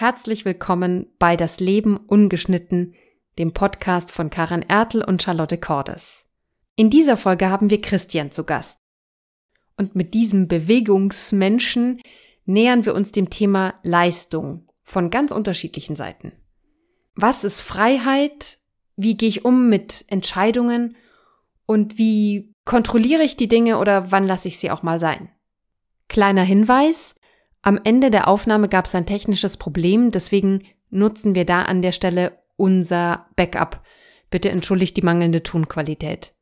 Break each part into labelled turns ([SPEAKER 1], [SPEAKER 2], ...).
[SPEAKER 1] Herzlich willkommen bei Das Leben ungeschnitten, dem Podcast von Karen Ertel und Charlotte Cordes. In dieser Folge haben wir Christian zu Gast. Und mit diesem Bewegungsmenschen nähern wir uns dem Thema Leistung von ganz unterschiedlichen Seiten. Was ist Freiheit? Wie gehe ich um mit Entscheidungen? Und wie kontrolliere ich die Dinge oder wann lasse ich sie auch mal sein? Kleiner Hinweis, am Ende der Aufnahme gab es ein technisches Problem, deswegen nutzen wir da an der Stelle unser Backup. Bitte entschuldigt die mangelnde Tonqualität.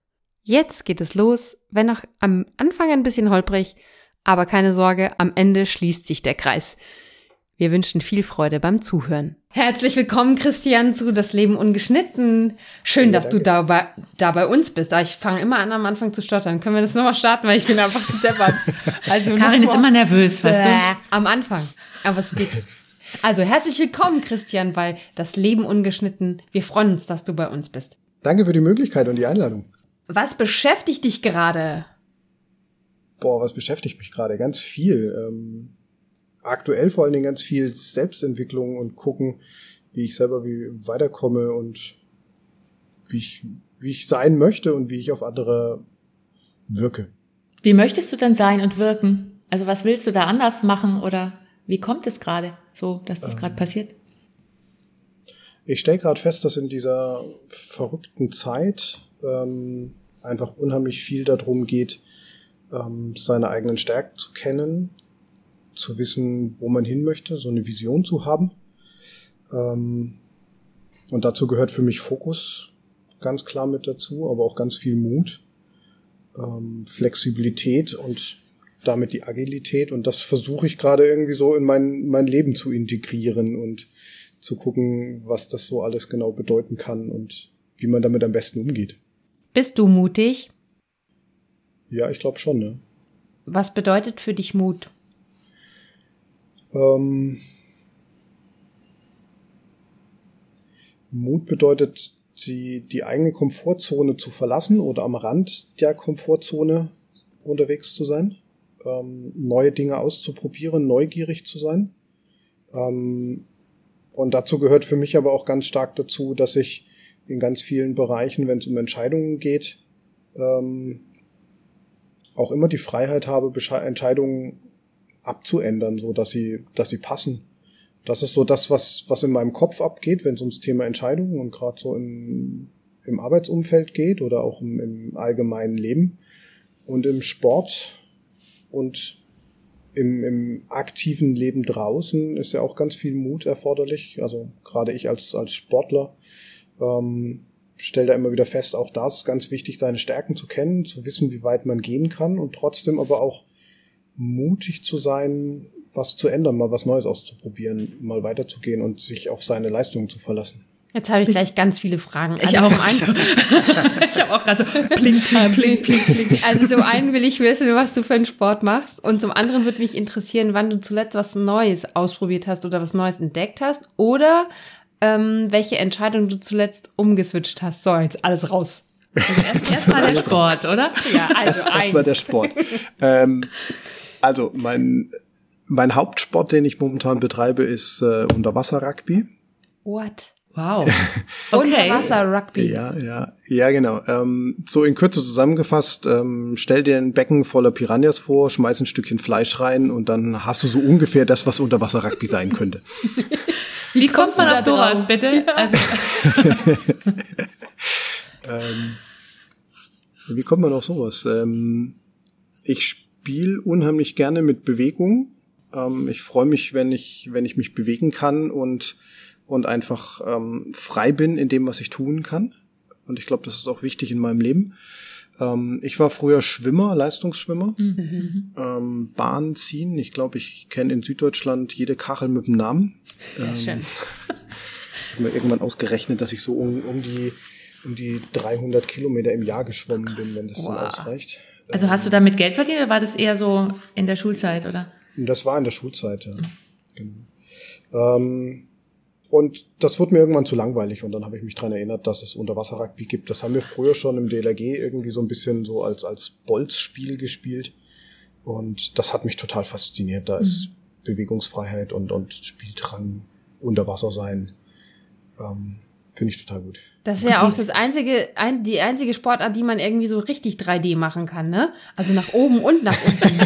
[SPEAKER 1] Jetzt geht es los, wenn auch am Anfang ein bisschen holprig, aber keine Sorge, am Ende schließt sich der Kreis. Wir wünschen viel Freude beim Zuhören. Herzlich willkommen, Christian, zu Das Leben ungeschnitten. Schön, ja, dass du da bei, da bei uns bist. Ah, ich fange immer an, am Anfang zu stottern. Können wir das nochmal starten, weil ich bin einfach zu deppert.
[SPEAKER 2] Also Karin ist immer nervös, weißt du?
[SPEAKER 1] Am Anfang. Aber es geht. Also herzlich willkommen, Christian, bei Das Leben ungeschnitten. Wir freuen uns, dass du bei uns bist.
[SPEAKER 3] Danke für die Möglichkeit und die Einladung.
[SPEAKER 1] Was beschäftigt dich gerade?
[SPEAKER 3] Boah, was beschäftigt mich gerade? Ganz viel. Ähm aktuell vor allen Dingen ganz viel Selbstentwicklung und gucken, wie ich selber wie weiterkomme und wie ich, wie ich sein möchte und wie ich auf andere wirke.
[SPEAKER 2] Wie möchtest du denn sein und wirken? Also was willst du da anders machen oder wie kommt es gerade so, dass das ähm, gerade passiert?
[SPEAKER 3] Ich stelle gerade fest, dass in dieser verrückten Zeit ähm, einfach unheimlich viel darum geht, ähm, seine eigenen Stärken zu kennen, zu wissen, wo man hin möchte, so eine Vision zu haben. Ähm, und dazu gehört für mich Fokus ganz klar mit dazu, aber auch ganz viel Mut, ähm, Flexibilität und damit die Agilität. Und das versuche ich gerade irgendwie so in mein, mein Leben zu integrieren und zu gucken, was das so alles genau bedeuten kann und wie man damit am besten umgeht.
[SPEAKER 1] Bist du mutig?
[SPEAKER 3] Ja, ich glaube schon, ne?
[SPEAKER 1] Was bedeutet für dich Mut?
[SPEAKER 3] Ähm, Mut bedeutet, die, die eigene Komfortzone zu verlassen oder am Rand der Komfortzone unterwegs zu sein, ähm, neue Dinge auszuprobieren, neugierig zu sein. Ähm, und dazu gehört für mich aber auch ganz stark dazu, dass ich in ganz vielen Bereichen, wenn es um Entscheidungen geht, ähm, auch immer die Freiheit habe, Entscheidungen abzuändern, so dass sie, dass sie passen. Das ist so das, was, was in meinem Kopf abgeht, wenn es ums Thema Entscheidungen und gerade so im, im Arbeitsumfeld geht oder auch im, im allgemeinen Leben und im Sport und im, im aktiven Leben draußen ist ja auch ganz viel Mut erforderlich. Also gerade ich als, als Sportler ähm, stelle da immer wieder fest, auch da ist ganz wichtig, seine Stärken zu kennen, zu wissen, wie weit man gehen kann und trotzdem aber auch mutig zu sein, was zu ändern, mal was Neues auszuprobieren, mal weiterzugehen und sich auf seine Leistungen zu verlassen.
[SPEAKER 1] Jetzt habe ich gleich ganz viele Fragen.
[SPEAKER 2] Ich also auch. ich habe auch gerade so blink, blink, blink, blink.
[SPEAKER 1] Also zum einen will ich wissen, was du für einen Sport machst und zum anderen würde mich interessieren, wann du zuletzt was Neues ausprobiert hast oder was Neues entdeckt hast oder ähm, welche Entscheidung du zuletzt umgeswitcht hast. So, jetzt alles raus.
[SPEAKER 2] Also erst, erst mal der Sport, oder?
[SPEAKER 3] Ja, also erst, erst mal der Sport. ähm, also mein, mein Hauptsport, den ich momentan betreibe, ist äh, Unterwasser-Rugby.
[SPEAKER 1] What? Wow. Okay. Unterwasser-Rugby.
[SPEAKER 3] Ja, ja, ja, genau. Ähm, so in Kürze zusammengefasst, ähm, stell dir ein Becken voller Piranhas vor, schmeiß ein Stückchen Fleisch rein und dann hast du so ungefähr das, was Unterwasser-Rugby sein könnte.
[SPEAKER 2] Wie kommt man auf sowas, bitte? Ja. Also.
[SPEAKER 3] ähm, wie kommt man auf sowas? Ähm, ich spiele unheimlich gerne mit Bewegung. Ähm, ich freue mich, wenn ich, wenn ich mich bewegen kann und, und einfach ähm, frei bin in dem, was ich tun kann. Und ich glaube, das ist auch wichtig in meinem Leben. Ähm, ich war früher Schwimmer, Leistungsschwimmer. Mhm. Ähm, Bahn ziehen. Ich glaube, ich kenne in Süddeutschland jede Kachel mit dem Namen.
[SPEAKER 1] Sehr ähm, schön.
[SPEAKER 3] ich habe mir irgendwann ausgerechnet, dass ich so um, um die um die 300 Kilometer im Jahr geschwommen bin, wenn das wow. dann ausreicht.
[SPEAKER 2] Also hast du damit Geld verdient oder war das eher so in der Schulzeit, oder?
[SPEAKER 3] Das war in der Schulzeit, ja. Mhm. Genau. Ähm, und das wurde mir irgendwann zu langweilig und dann habe ich mich dran erinnert, dass es Unterwasser-Rugby gibt. Das haben wir früher schon im DLRG irgendwie so ein bisschen so als, als Bolzspiel gespielt. Und das hat mich total fasziniert. Da mhm. ist Bewegungsfreiheit und, und Spieldrang unter Wasser sein. Ähm, Finde ich total gut.
[SPEAKER 1] Das ist ja auch das einzige, ein, die einzige Sportart, die man irgendwie so richtig 3D machen kann, ne? Also nach oben und nach unten.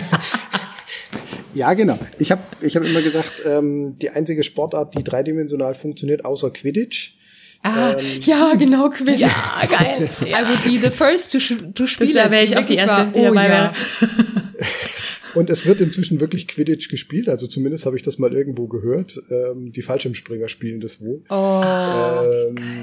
[SPEAKER 3] ja, genau. Ich habe ich hab immer gesagt, ähm, die einzige Sportart, die dreidimensional funktioniert, außer Quidditch.
[SPEAKER 1] Ah, ähm, ja, genau, Quidditch. Ja, geil. Ja. I would be the first to, to spielen.
[SPEAKER 2] Da wäre ich auch die Erste, die
[SPEAKER 1] oh,
[SPEAKER 2] dabei
[SPEAKER 1] ja.
[SPEAKER 3] Und es wird inzwischen wirklich Quidditch gespielt, also zumindest habe ich das mal irgendwo gehört. Ähm, die Fallschirmspringer spielen das wohl.
[SPEAKER 1] Oh.
[SPEAKER 3] Ähm,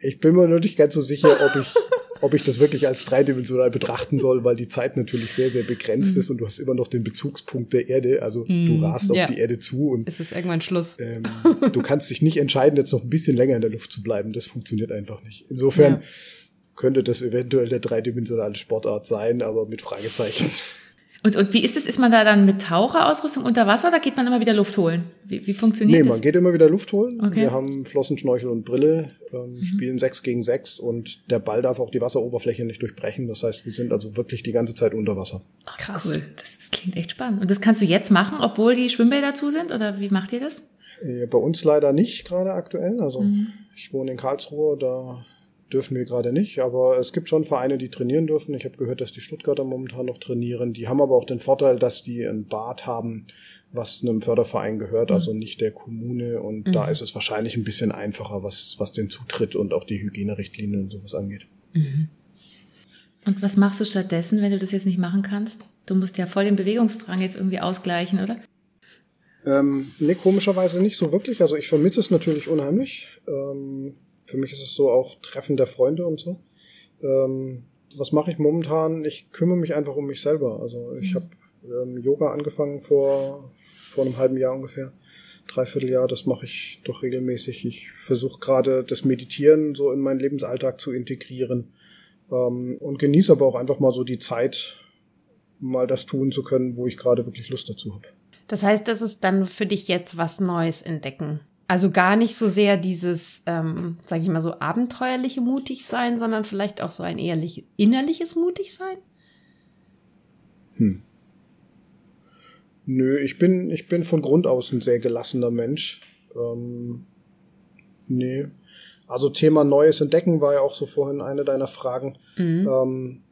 [SPEAKER 3] ich bin mir noch nicht ganz so sicher, ob ich, ob ich das wirklich als dreidimensional betrachten soll, weil die Zeit natürlich sehr, sehr begrenzt
[SPEAKER 1] Mhm.
[SPEAKER 3] ist und du hast immer noch den Bezugspunkt der Erde. Also du rast auf
[SPEAKER 1] ja.
[SPEAKER 3] die Erde zu und
[SPEAKER 1] Es ist irgendwann Schluss.
[SPEAKER 3] ähm, du kannst dich nicht entscheiden, jetzt noch ein bisschen länger in der Luft zu bleiben. Das funktioniert einfach nicht. Insofern
[SPEAKER 1] Ja.
[SPEAKER 3] könnte das eventuell der dreidimensionale Sportart sein, aber mit Fragezeichen.
[SPEAKER 2] Und, und wie ist es? Ist man da dann mit Taucherausrüstung unter Wasser oder geht man immer wieder Luft holen? Wie, wie funktioniert
[SPEAKER 3] Nee,
[SPEAKER 2] das?
[SPEAKER 3] man geht immer wieder Luft holen.
[SPEAKER 2] Okay.
[SPEAKER 3] Wir haben Flossen, Schnorchel und Brille, ähm, spielen sechs gegen sechs und der Ball darf auch die Wasseroberfläche nicht durchbrechen. Das heißt, wir sind also wirklich die ganze Zeit unter Wasser.
[SPEAKER 1] Krass.
[SPEAKER 2] Cool, das, das klingt echt spannend. Und das kannst du jetzt machen, obwohl die Schwimmbäder zu sind? Oder wie macht ihr das?
[SPEAKER 3] Äh, Bei uns leider nicht gerade aktuell. Also
[SPEAKER 2] Mhm.
[SPEAKER 3] ich wohne in Karlsruhe, da dürfen wir gerade nicht. Aber es gibt schon Vereine, die trainieren dürfen. Ich habe gehört, dass die Stuttgarter momentan noch trainieren. Die haben aber auch den Vorteil, dass die ein Bad haben, was einem Förderverein gehört, also nicht der Kommune. Und da ist es wahrscheinlich ein bisschen einfacher, was, was den Zutritt und auch die Hygienerichtlinien und sowas angeht.
[SPEAKER 2] Und was machst du stattdessen, wenn du das jetzt nicht machen kannst? Du musst ja voll den Bewegungsdrang jetzt irgendwie ausgleichen, oder?
[SPEAKER 3] Ähm, nee, komischerweise nicht so wirklich. Also ich vermisse es natürlich unheimlich. Ähm, für mich ist es so auch Treffen der Freunde und so. Ähm, was mache ich momentan? Ich kümmere mich einfach um mich selber. Also ich habe ähm, Yoga angefangen vor, vor einem halben Jahr ungefähr. Dreiviertel Jahr, das mache ich doch regelmäßig. Ich versuche gerade das Meditieren so in meinen Lebensalltag zu integrieren ähm, und genieße aber auch einfach mal so die Zeit, mal das tun zu können, wo ich gerade wirklich Lust dazu habe.
[SPEAKER 1] Das heißt, das ist dann für dich jetzt was Neues entdecken. Also gar nicht so sehr dieses, ähm, sag ich mal so, abenteuerliche mutig sein, sondern vielleicht auch so ein ehrlich, innerliches mutig sein?
[SPEAKER 3] Nö, ich bin, ich bin von Grund aus ein sehr gelassener Mensch. Ähm, nee. Also Thema Neues entdecken war ja auch so vorhin eine deiner Fragen. Ähm,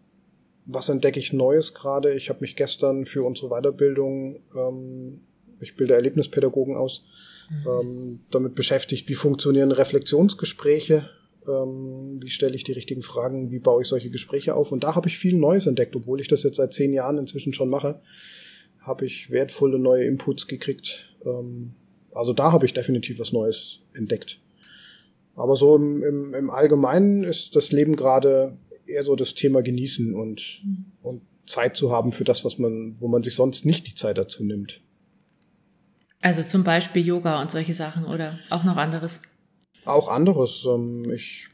[SPEAKER 3] was entdecke ich Neues gerade? Ich habe mich gestern für unsere Weiterbildung, ähm, ich bilde Erlebnispädagogen aus, ähm, damit beschäftigt, wie funktionieren Reflexionsgespräche, ähm, wie stelle ich die richtigen Fragen, wie baue ich solche Gespräche auf. Und da habe ich viel Neues entdeckt, obwohl ich das jetzt seit zehn Jahren inzwischen schon mache habe ich wertvolle neue Inputs gekriegt. Ähm, also da habe ich definitiv was Neues entdeckt. Aber so im, im, im Allgemeinen ist das Leben gerade eher so das Thema genießen und, und Zeit zu haben für das, was man, wo man sich sonst nicht die Zeit dazu nimmt.
[SPEAKER 2] Also zum Beispiel Yoga und solche Sachen oder auch noch anderes.
[SPEAKER 3] Auch anderes. Ähm, ich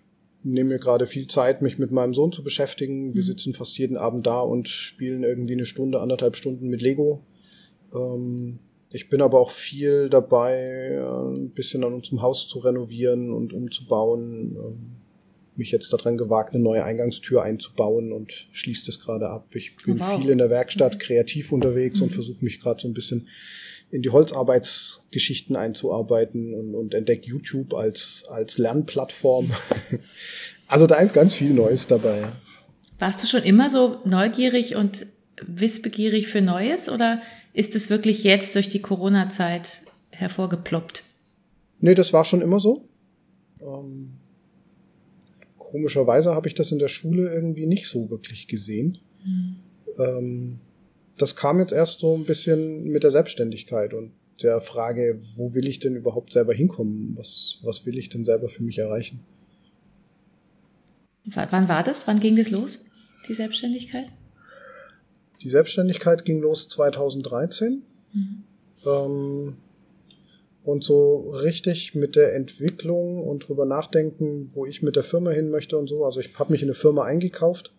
[SPEAKER 3] nehme mir gerade viel Zeit, mich mit meinem Sohn zu beschäftigen. Wir sitzen fast jeden Abend da und spielen irgendwie eine Stunde, anderthalb Stunden mit Lego. Ähm, ich bin aber auch viel dabei, äh, ein bisschen an unserem Haus zu renovieren und umzubauen. Ähm, mich jetzt daran gewagt, eine neue Eingangstür einzubauen und schließt es gerade ab. Ich bin
[SPEAKER 2] Oh, wow.
[SPEAKER 3] viel in der Werkstatt kreativ unterwegs und versuche mich gerade so ein bisschen in die Holzarbeitsgeschichten einzuarbeiten und, und entdecke YouTube als, als Lernplattform. Also da ist ganz viel Neues dabei.
[SPEAKER 2] Warst du schon immer so neugierig und wissbegierig für Neues oder ist es wirklich jetzt durch die Corona-Zeit hervorgeploppt?
[SPEAKER 3] Nee, das war schon immer so. Ähm, komischerweise habe ich das in der Schule irgendwie nicht so wirklich gesehen. Ähm, das kam jetzt erst so ein bisschen mit der Selbstständigkeit und der Frage, wo will ich denn überhaupt selber hinkommen? Was, was will ich denn selber für mich erreichen?
[SPEAKER 2] W wann war das? Wann ging das los, die Selbstständigkeit?
[SPEAKER 3] Die Selbstständigkeit ging los 2013. Ähm, und so richtig mit der Entwicklung und drüber nachdenken, wo ich mit der Firma hin möchte und so. Also ich habe mich in eine Firma eingekauft.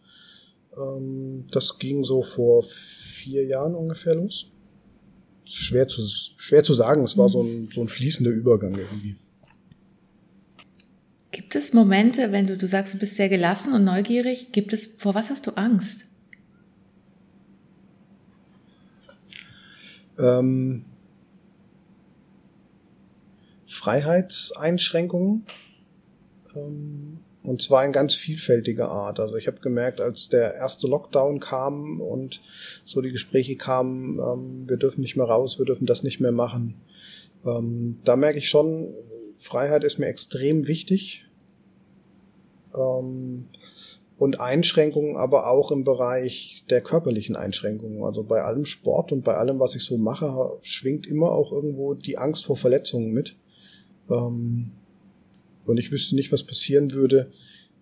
[SPEAKER 3] Ähm, das ging so vor vier Jahren ungefähr los. Schwer zu, schwer zu sagen, es war so ein, so ein fließender Übergang irgendwie.
[SPEAKER 2] Gibt es Momente, wenn du, du sagst, du bist sehr gelassen und neugierig, gibt es, vor was hast du Angst?
[SPEAKER 3] Ähm, Freiheitseinschränkungen. Ähm, und zwar in ganz vielfältiger Art. Also ich habe gemerkt, als der erste Lockdown kam und so die Gespräche kamen, ähm, wir dürfen nicht mehr raus, wir dürfen das nicht mehr machen. Ähm, da merke ich schon, Freiheit ist mir extrem wichtig. Ähm, und Einschränkungen aber auch im Bereich der körperlichen Einschränkungen. Also bei allem Sport und bei allem, was ich so mache, schwingt immer auch irgendwo die Angst vor Verletzungen mit. Ähm, und ich wüsste nicht, was passieren würde,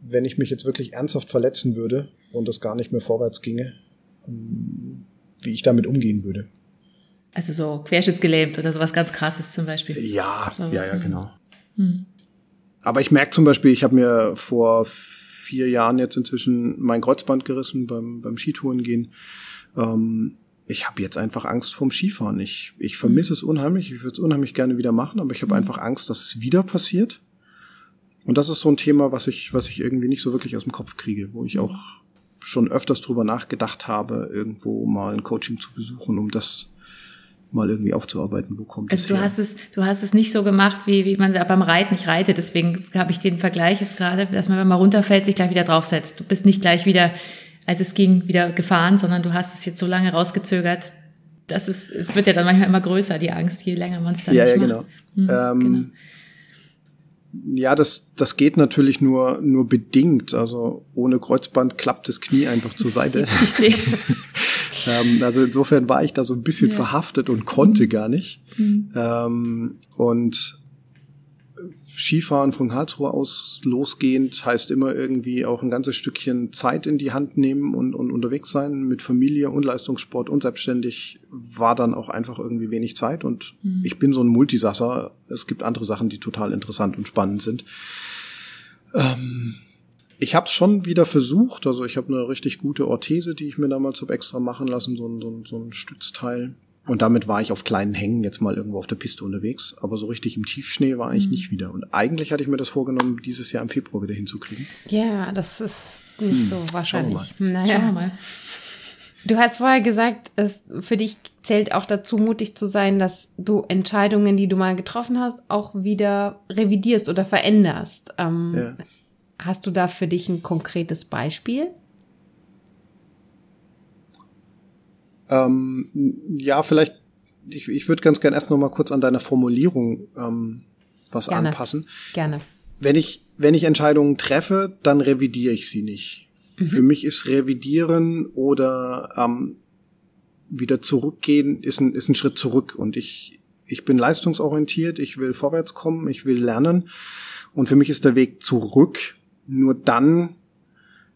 [SPEAKER 3] wenn ich mich jetzt wirklich ernsthaft verletzen würde und es gar nicht mehr vorwärts ginge, ähm, wie ich damit umgehen würde.
[SPEAKER 2] Also so querschnittsgelähmt oder sowas ganz krasses zum Beispiel.
[SPEAKER 3] Ja, so ja, ja, genau. Hm. Aber ich merke zum Beispiel, ich habe mir vor vier Jahren jetzt inzwischen mein Kreuzband gerissen beim, beim Skitourengehen. Ähm, ich habe jetzt einfach Angst vorm Skifahren. Ich, ich vermisse mhm. es unheimlich. Ich würde es unheimlich gerne wieder machen, aber ich habe mhm. einfach Angst, dass es wieder passiert. Und das ist so ein Thema, was ich, was ich irgendwie nicht so wirklich aus dem Kopf kriege, wo ich auch schon öfters drüber nachgedacht habe, irgendwo mal ein Coaching zu besuchen, um das mal irgendwie aufzuarbeiten, wo kommt
[SPEAKER 2] also das du hast es, du hast es nicht so gemacht, wie, wie man beim Reiten nicht reitet. Deswegen habe ich den Vergleich jetzt gerade, dass man, wenn man runterfällt, sich gleich wieder draufsetzt. Du bist nicht gleich wieder, als es ging, wieder gefahren, sondern du hast es jetzt so lange rausgezögert. Das ist, es wird ja dann manchmal immer größer, die Angst, je länger man es dann
[SPEAKER 3] ja,
[SPEAKER 2] nicht
[SPEAKER 3] ja, macht. Genau. Mhm, ähm, genau. Ja, das, das geht natürlich nur, nur bedingt. Also ohne Kreuzband klappt das Knie einfach zur Seite. ähm, also insofern war ich da so ein bisschen ja. verhaftet und konnte mhm. gar nicht. Mhm. Ähm, und Skifahren von Karlsruhe aus losgehend heißt immer irgendwie auch ein ganzes Stückchen Zeit in die Hand nehmen und, und unterwegs sein mit Familie und Leistungssport und selbstständig war dann auch einfach irgendwie wenig Zeit und mhm. ich bin so ein Multisasser. Es gibt andere Sachen, die total interessant und spannend sind. Ähm, ich habe es schon wieder versucht, also ich habe eine richtig gute Orthese, die ich mir damals habe extra machen lassen, so ein, so ein, so ein Stützteil und damit war ich auf kleinen Hängen jetzt mal irgendwo auf der Piste unterwegs. Aber so richtig im Tiefschnee war ich mhm. nicht wieder. Und eigentlich hatte ich mir das vorgenommen, dieses Jahr im Februar wieder hinzukriegen.
[SPEAKER 1] Ja, das ist nicht hm. so wahrscheinlich. Schauen wir mal. Naja. Schauen wir mal. Du hast vorher gesagt, es für dich zählt auch dazu, mutig zu sein, dass du Entscheidungen, die du mal getroffen hast, auch wieder revidierst oder veränderst. Ähm, ja. Hast du da für dich ein konkretes Beispiel?
[SPEAKER 3] Ähm, ja, vielleicht, ich, ich würde ganz gern erst noch mal kurz an deiner Formulierung ähm, was Gerne. anpassen.
[SPEAKER 1] Gerne.
[SPEAKER 3] Wenn ich, wenn ich Entscheidungen treffe, dann revidiere ich sie nicht. Mhm. Für mich ist revidieren oder ähm, wieder zurückgehen ist ein, ist ein Schritt zurück und ich, ich bin leistungsorientiert, ich will vorwärts kommen, ich will lernen und für mich ist der Weg zurück nur dann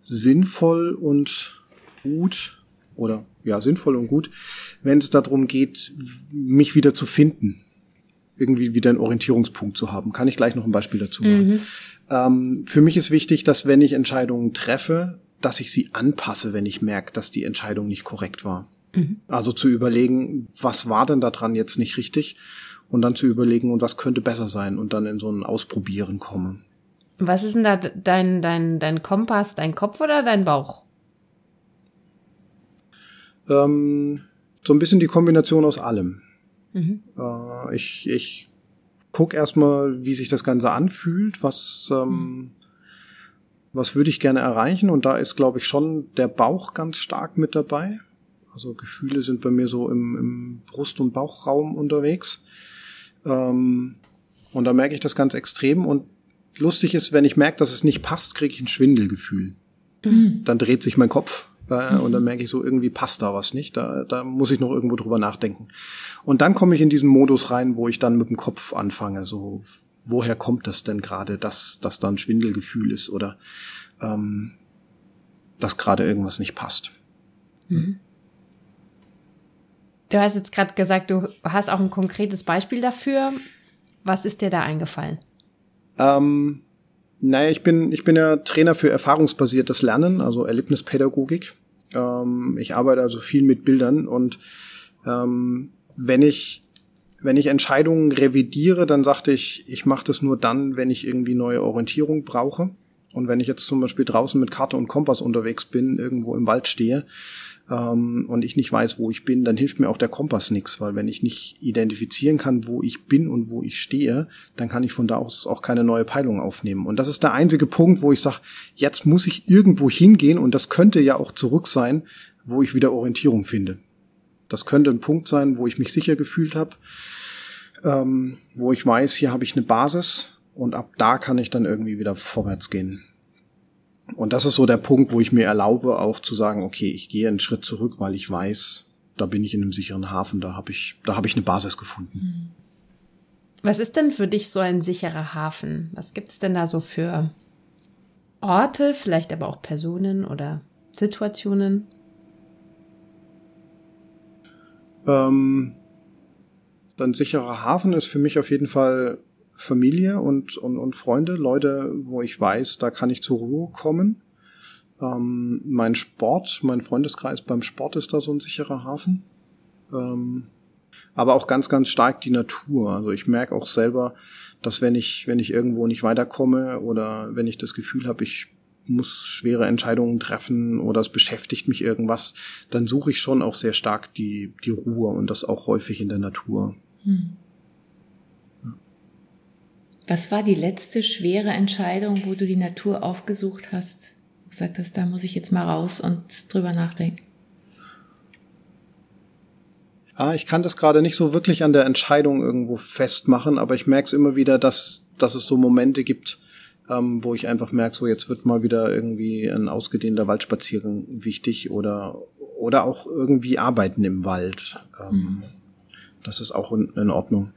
[SPEAKER 3] sinnvoll und gut oder ja sinnvoll und gut, wenn es darum geht, mich wieder zu finden, irgendwie wieder einen Orientierungspunkt zu haben. Kann ich gleich noch ein Beispiel dazu machen. Mhm. Ähm, für mich ist wichtig, dass wenn ich Entscheidungen treffe, dass ich sie anpasse, wenn ich merke, dass die Entscheidung nicht korrekt war. Mhm. Also zu überlegen, was war denn daran jetzt nicht richtig? Und dann zu überlegen, und was könnte besser sein? Und dann in so ein Ausprobieren komme.
[SPEAKER 1] Was ist denn da dein, dein, dein Kompass, dein Kopf oder dein Bauch?
[SPEAKER 3] Ähm, so ein bisschen die Kombination aus allem. Mhm. Äh, ich ich gucke erstmal, wie sich das Ganze anfühlt, was, ähm, mhm. was würde ich gerne erreichen. Und da ist, glaube ich, schon der Bauch ganz stark mit dabei. Also Gefühle sind bei mir so im, im Brust- und Bauchraum unterwegs. Ähm, und da merke ich das ganz extrem. Und lustig ist, wenn ich merke, dass es nicht passt, kriege ich ein Schwindelgefühl. Mhm. Dann dreht sich mein Kopf äh, und dann merke ich so, irgendwie passt da was nicht. Da, da muss ich noch irgendwo drüber nachdenken. Und dann komme ich in diesen Modus rein, wo ich dann mit dem Kopf anfange. So, woher kommt das denn gerade, dass, dass da ein Schwindelgefühl ist oder ähm, dass gerade irgendwas nicht passt. Mhm.
[SPEAKER 1] Du hast jetzt gerade gesagt, du hast auch ein konkretes Beispiel dafür. Was ist dir da eingefallen?
[SPEAKER 3] Ähm, naja, ich bin, ich bin ja Trainer für erfahrungsbasiertes Lernen, also Erlebnispädagogik. Ähm, ich arbeite also viel mit Bildern und ähm, wenn ich wenn ich Entscheidungen revidiere, dann sagte ich, ich mache das nur dann, wenn ich irgendwie neue Orientierung brauche. Und wenn ich jetzt zum Beispiel draußen mit Karte und Kompass unterwegs bin, irgendwo im Wald stehe, ähm, und ich nicht weiß, wo ich bin, dann hilft mir auch der Kompass nichts, weil wenn ich nicht identifizieren kann, wo ich bin und wo ich stehe, dann kann ich von da aus auch keine neue Peilung aufnehmen. Und das ist der einzige Punkt, wo ich sage, jetzt muss ich irgendwo hingehen und das könnte ja auch zurück sein, wo ich wieder Orientierung finde. Das könnte ein Punkt sein, wo ich mich sicher gefühlt habe, ähm, wo ich weiß, hier habe ich eine Basis und ab da kann ich dann irgendwie wieder vorwärts gehen. Und das ist so der Punkt, wo ich mir erlaube, auch zu sagen, okay, ich gehe einen Schritt zurück, weil ich weiß, da bin ich in einem sicheren Hafen, da habe ich, da habe ich eine Basis gefunden.
[SPEAKER 1] Was ist denn für dich so ein sicherer Hafen? Was gibt es denn da so für Orte, vielleicht aber auch Personen oder Situationen?
[SPEAKER 3] Ähm, ein sicherer Hafen ist für mich auf jeden Fall Familie und, und, und Freunde, Leute, wo ich weiß, da kann ich zur Ruhe kommen. Ähm, mein Sport, mein Freundeskreis beim Sport ist da so ein sicherer Hafen. Ähm, aber auch ganz, ganz stark die Natur. Also ich merke auch selber, dass wenn ich, wenn ich irgendwo nicht weiterkomme oder wenn ich das Gefühl habe, ich muss schwere Entscheidungen treffen oder es beschäftigt mich irgendwas, dann suche ich schon auch sehr stark die, die Ruhe und das auch häufig in der Natur. Hm.
[SPEAKER 2] Was war die letzte schwere Entscheidung, wo du die Natur aufgesucht hast? Du gesagt hast, da muss ich jetzt mal raus und drüber nachdenken.
[SPEAKER 3] Ah, ich kann das gerade nicht so wirklich an der Entscheidung irgendwo festmachen, aber ich merke es immer wieder, dass, dass es so Momente gibt, ähm, wo ich einfach merke, so jetzt wird mal wieder irgendwie ein ausgedehnter Waldspaziergang wichtig oder, oder auch irgendwie Arbeiten im Wald. Ähm, mhm. Das ist auch in, in Ordnung.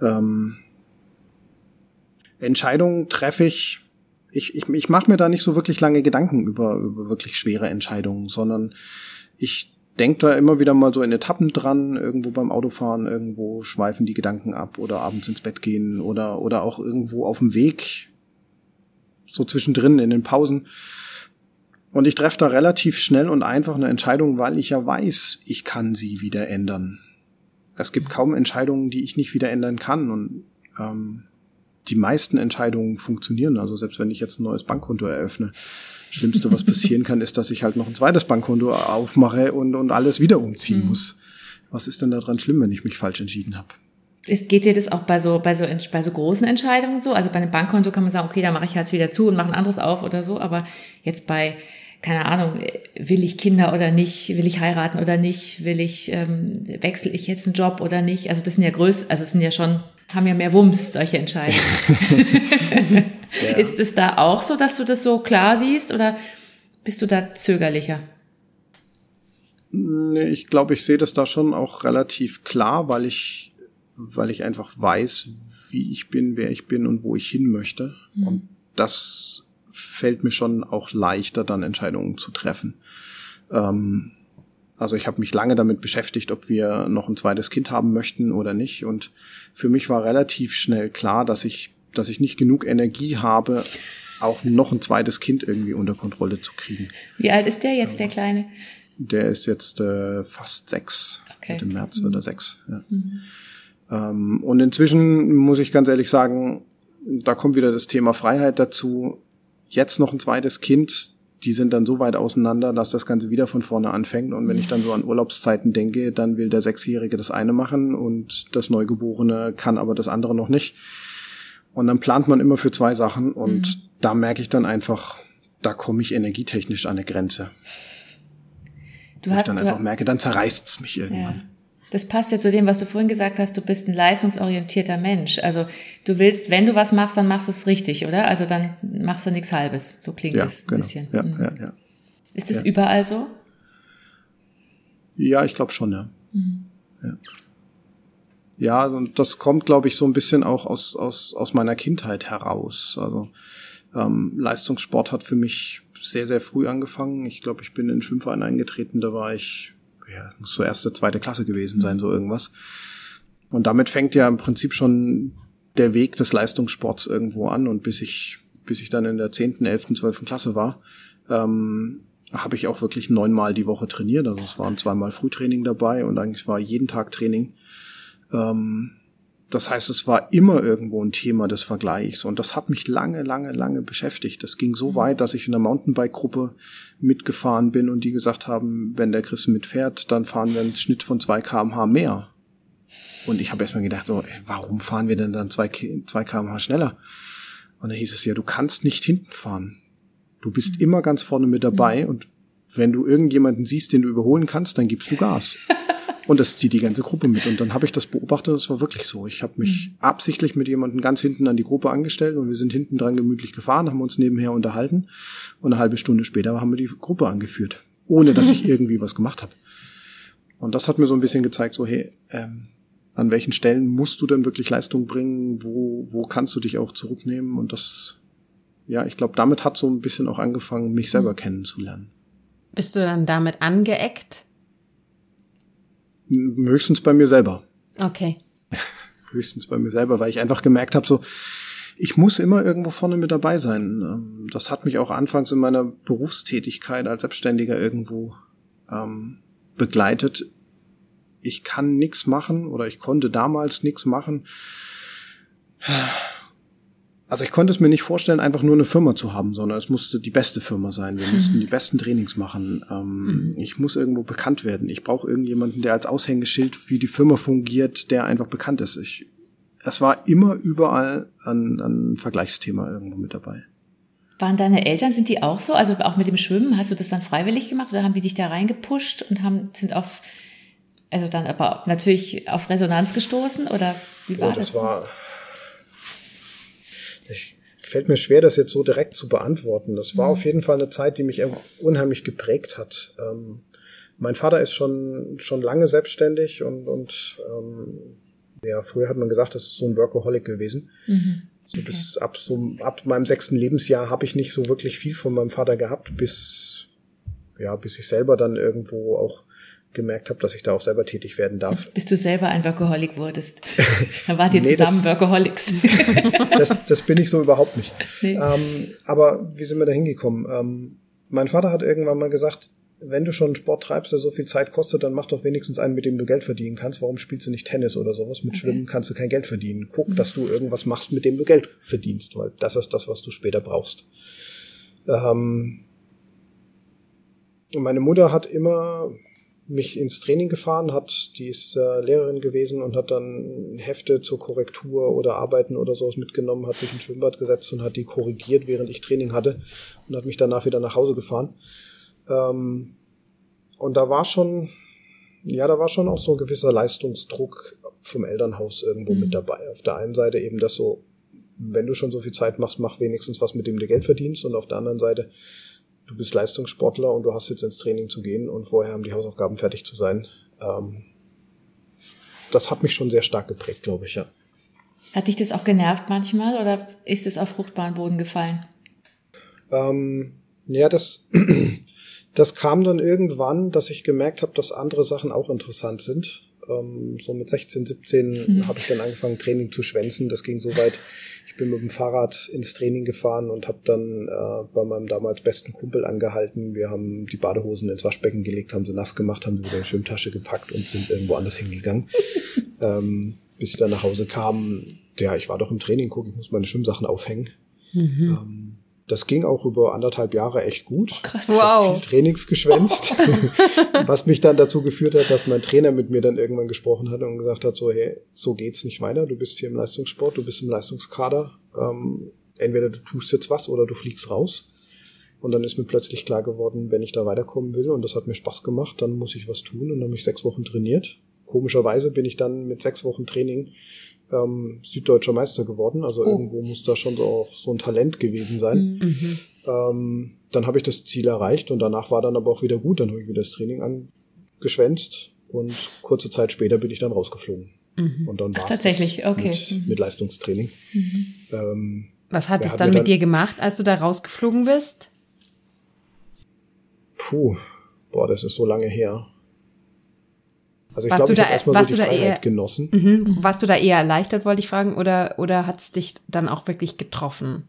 [SPEAKER 3] Ähm, Entscheidungen treffe ich, ich, ich, ich mache mir da nicht so wirklich lange Gedanken über, über wirklich schwere Entscheidungen, sondern ich denke da immer wieder mal so in Etappen dran, irgendwo beim Autofahren, irgendwo schweifen die Gedanken ab oder abends ins Bett gehen oder, oder auch irgendwo auf dem Weg, so zwischendrin in den Pausen. Und ich treffe da relativ schnell und einfach eine Entscheidung, weil ich ja weiß, ich kann sie wieder ändern. Es gibt kaum Entscheidungen, die ich nicht wieder ändern kann. Und ähm, die meisten Entscheidungen funktionieren. Also selbst wenn ich jetzt ein neues Bankkonto eröffne, Schlimmste, was passieren kann, ist, dass ich halt noch ein zweites Bankkonto aufmache und, und alles wieder umziehen mhm. muss. Was ist denn daran schlimm, wenn ich mich falsch entschieden habe?
[SPEAKER 2] Ist, geht dir das auch bei so, bei so, bei so großen Entscheidungen so? Also bei einem Bankkonto kann man sagen, okay, da mache ich jetzt wieder zu und mache ein anderes auf oder so. Aber jetzt bei, keine Ahnung, will ich Kinder oder nicht, will ich heiraten oder nicht, will ich, ähm, wechsle ich jetzt einen Job oder nicht? Also das sind ja größ, also es sind ja schon haben ja mehr Wumms, solche Entscheidungen. ja. Ist es da auch so, dass du das so klar siehst oder bist du da zögerlicher?
[SPEAKER 3] Nee, ich glaube, ich sehe das da schon auch relativ klar, weil ich, weil ich einfach weiß, wie ich bin, wer ich bin und wo ich hin möchte. Mhm. Und das fällt mir schon auch leichter, dann Entscheidungen zu treffen. Ähm, also ich habe mich lange damit beschäftigt, ob wir noch ein zweites Kind haben möchten oder nicht. Und für mich war relativ schnell klar, dass ich, dass ich nicht genug Energie habe, auch noch ein zweites Kind irgendwie unter Kontrolle zu kriegen.
[SPEAKER 2] Wie alt ist der jetzt, der Kleine?
[SPEAKER 3] Der ist jetzt äh, fast sechs. Okay. Im März wird er mhm. sechs. Ja. Mhm. Ähm, und inzwischen muss ich ganz ehrlich sagen, da kommt wieder das Thema Freiheit dazu. Jetzt noch ein zweites Kind, die sind dann so weit auseinander, dass das Ganze wieder von vorne anfängt. Und wenn ich dann so an Urlaubszeiten denke, dann will der Sechsjährige das eine machen und das Neugeborene kann aber das andere noch nicht. Und dann plant man immer für zwei Sachen und mhm. da merke ich dann einfach, da komme ich energietechnisch an eine Grenze. Du hast, ich dann einfach merke, dann zerreißt es mich irgendwann. Ja.
[SPEAKER 2] Das passt ja zu dem, was du vorhin gesagt hast, du bist ein leistungsorientierter Mensch. Also du willst, wenn du was machst, dann machst du es richtig, oder? Also dann machst du nichts Halbes. So klingt
[SPEAKER 3] ja,
[SPEAKER 2] das ein
[SPEAKER 3] genau.
[SPEAKER 2] bisschen.
[SPEAKER 3] Ja, mhm. ja, ja.
[SPEAKER 2] Ist das ja. überall so?
[SPEAKER 3] Ja, ich glaube schon, ja. Mhm. ja. Ja, und das kommt, glaube ich, so ein bisschen auch aus, aus, aus meiner Kindheit heraus. Also ähm, Leistungssport hat für mich sehr, sehr früh angefangen. Ich glaube, ich bin in den Schwimmverein eingetreten, da war ich ja, muss so erste, zweite Klasse gewesen sein, so irgendwas. Und damit fängt ja im Prinzip schon der Weg des Leistungssports irgendwo an. Und bis ich, bis ich dann in der zehnten, elften, zwölften Klasse war, ähm, habe ich auch wirklich neunmal die Woche trainiert. Also es waren zweimal Frühtraining dabei und eigentlich war jeden Tag Training. Ähm, das heißt, es war immer irgendwo ein Thema des Vergleichs und das hat mich lange, lange, lange beschäftigt. Das ging so weit, dass ich in der Mountainbike-Gruppe mitgefahren bin und die gesagt haben, wenn der Chris mitfährt, dann fahren wir einen Schnitt von 2 kmh mehr. Und ich habe erstmal gedacht, so, ey, warum fahren wir denn dann 2 kmh schneller? Und dann hieß es ja, du kannst nicht hinten fahren. Du bist mhm. immer ganz vorne mit dabei mhm. und wenn du irgendjemanden siehst, den du überholen kannst, dann gibst du Gas. Und das zieht die ganze Gruppe mit. Und dann habe ich das beobachtet und es war wirklich so. Ich habe mich mhm. absichtlich mit jemandem ganz hinten an die Gruppe angestellt und wir sind hinten dran gemütlich gefahren, haben uns nebenher unterhalten und eine halbe Stunde später haben wir die Gruppe angeführt, ohne dass ich irgendwie was gemacht habe. Und das hat mir so ein bisschen gezeigt, so hey, ähm, an welchen Stellen musst du denn wirklich Leistung bringen, wo, wo kannst du dich auch zurücknehmen und das, ja, ich glaube, damit hat so ein bisschen auch angefangen, mich selber mhm. kennenzulernen.
[SPEAKER 1] Bist du dann damit angeeckt?
[SPEAKER 3] Höchstens bei mir selber.
[SPEAKER 1] Okay.
[SPEAKER 3] Höchstens bei mir selber, weil ich einfach gemerkt habe, so, ich muss immer irgendwo vorne mit dabei sein. Ähm, das hat mich auch anfangs in meiner Berufstätigkeit als Selbstständiger irgendwo ähm, begleitet. Ich kann nichts machen oder ich konnte damals nichts machen, also ich konnte es mir nicht vorstellen, einfach nur eine Firma zu haben, sondern es musste die beste Firma sein. Wir mussten die besten Trainings machen. Ähm, mhm. Ich muss irgendwo bekannt werden. Ich brauche irgendjemanden, der als Aushängeschild, wie die Firma fungiert, der einfach bekannt ist. Ich, es war immer überall ein, ein Vergleichsthema irgendwo mit dabei.
[SPEAKER 2] Waren deine Eltern, sind die auch so? Also auch mit dem Schwimmen, hast du das dann freiwillig gemacht oder haben die dich da reingepusht und haben, sind auf, also dann aber natürlich auf Resonanz gestoßen oder wie war
[SPEAKER 3] ja,
[SPEAKER 2] das?
[SPEAKER 3] Das war, ich, fällt mir schwer, das jetzt so direkt zu beantworten. Das war mhm. auf jeden Fall eine Zeit, die mich unheimlich geprägt hat. Ähm, mein Vater ist schon, schon lange selbstständig und, und ähm, ja, früher hat man gesagt, das ist so ein Workaholic gewesen. Mhm. So okay. bis ab so ab meinem sechsten Lebensjahr habe ich nicht so wirklich viel von meinem Vater gehabt, bis ja, bis ich selber dann irgendwo auch gemerkt habe, dass ich da auch selber tätig werden darf.
[SPEAKER 2] Bis du selber ein Workaholic wurdest. Dann wart ihr nee, zusammen das, Workaholics.
[SPEAKER 3] das, das bin ich so überhaupt nicht. Nee. Ähm, aber wie sind wir da hingekommen? Ähm, mein Vater hat irgendwann mal gesagt, wenn du schon einen Sport treibst, der so viel Zeit kostet, dann mach doch wenigstens einen, mit dem du Geld verdienen kannst. Warum spielst du nicht Tennis oder sowas? Mit okay. Schwimmen kannst du kein Geld verdienen. Guck, mhm. dass du irgendwas machst, mit dem du Geld verdienst, weil das ist das, was du später brauchst. Ähm, meine Mutter hat immer mich ins Training gefahren hat, die ist äh, Lehrerin gewesen und hat dann Hefte zur Korrektur oder Arbeiten oder sowas mitgenommen, hat sich ins Schwimmbad gesetzt und hat die korrigiert, während ich Training hatte und hat mich danach wieder nach Hause gefahren. Ähm, und da war schon, ja, da war schon auch so ein gewisser Leistungsdruck vom Elternhaus irgendwo mhm. mit dabei. Auf der einen Seite eben das so, wenn du schon so viel Zeit machst, mach wenigstens was, mit dem du Geld verdienst und auf der anderen Seite, du bist Leistungssportler und du hast jetzt ins Training zu gehen und vorher haben die Hausaufgaben fertig zu sein. Ähm, das hat mich schon sehr stark geprägt, glaube ich, ja.
[SPEAKER 2] Hat dich das auch genervt manchmal oder ist es auf fruchtbaren Boden gefallen?
[SPEAKER 3] Ähm, ja, das, das kam dann irgendwann, dass ich gemerkt habe, dass andere Sachen auch interessant sind. Ähm, so mit 16, 17 mhm. habe ich dann angefangen, Training zu schwänzen. Das ging so weit, bin mit dem Fahrrad ins Training gefahren und habe dann äh, bei meinem damals besten Kumpel angehalten. Wir haben die Badehosen ins Waschbecken gelegt, haben sie nass gemacht, haben sie wieder in die Schwimmtasche gepackt und sind irgendwo anders hingegangen. ähm, bis ich dann nach Hause kam, ja, ich war doch im Training, guck, ich muss meine Schwimmsachen aufhängen. Mhm. Ähm, das ging auch über anderthalb Jahre echt gut.
[SPEAKER 2] Oh, krass.
[SPEAKER 3] Ich wow. viel Trainings geschwänzt, was mich dann dazu geführt hat, dass mein Trainer mit mir dann irgendwann gesprochen hat und gesagt hat, so, hey, so geht's nicht weiter. Du bist hier im Leistungssport, du bist im Leistungskader. Ähm, entweder du tust jetzt was oder du fliegst raus. Und dann ist mir plötzlich klar geworden, wenn ich da weiterkommen will und das hat mir Spaß gemacht, dann muss ich was tun und dann habe ich sechs Wochen trainiert. Komischerweise bin ich dann mit sechs Wochen Training ähm, süddeutscher Meister geworden. Also oh. irgendwo muss da schon so auch so ein Talent gewesen sein. Mhm. Ähm, dann habe ich das Ziel erreicht und danach war dann aber auch wieder gut. Dann habe ich wieder das Training angeschwänzt und kurze Zeit später bin ich dann rausgeflogen. Mhm. Und dann war es
[SPEAKER 2] tatsächlich okay.
[SPEAKER 3] mit, mhm. mit Leistungstraining. Mhm.
[SPEAKER 1] Ähm, Was hat es dann mit dann, dir gemacht, als du da rausgeflogen bist?
[SPEAKER 3] Puh, boah, das ist so lange her. Also ich glaube, ich habe erstmal so die Freiheit eher, genossen.
[SPEAKER 1] Mhm. Warst du da eher erleichtert, wollte ich fragen, oder, oder hat es dich dann auch wirklich getroffen?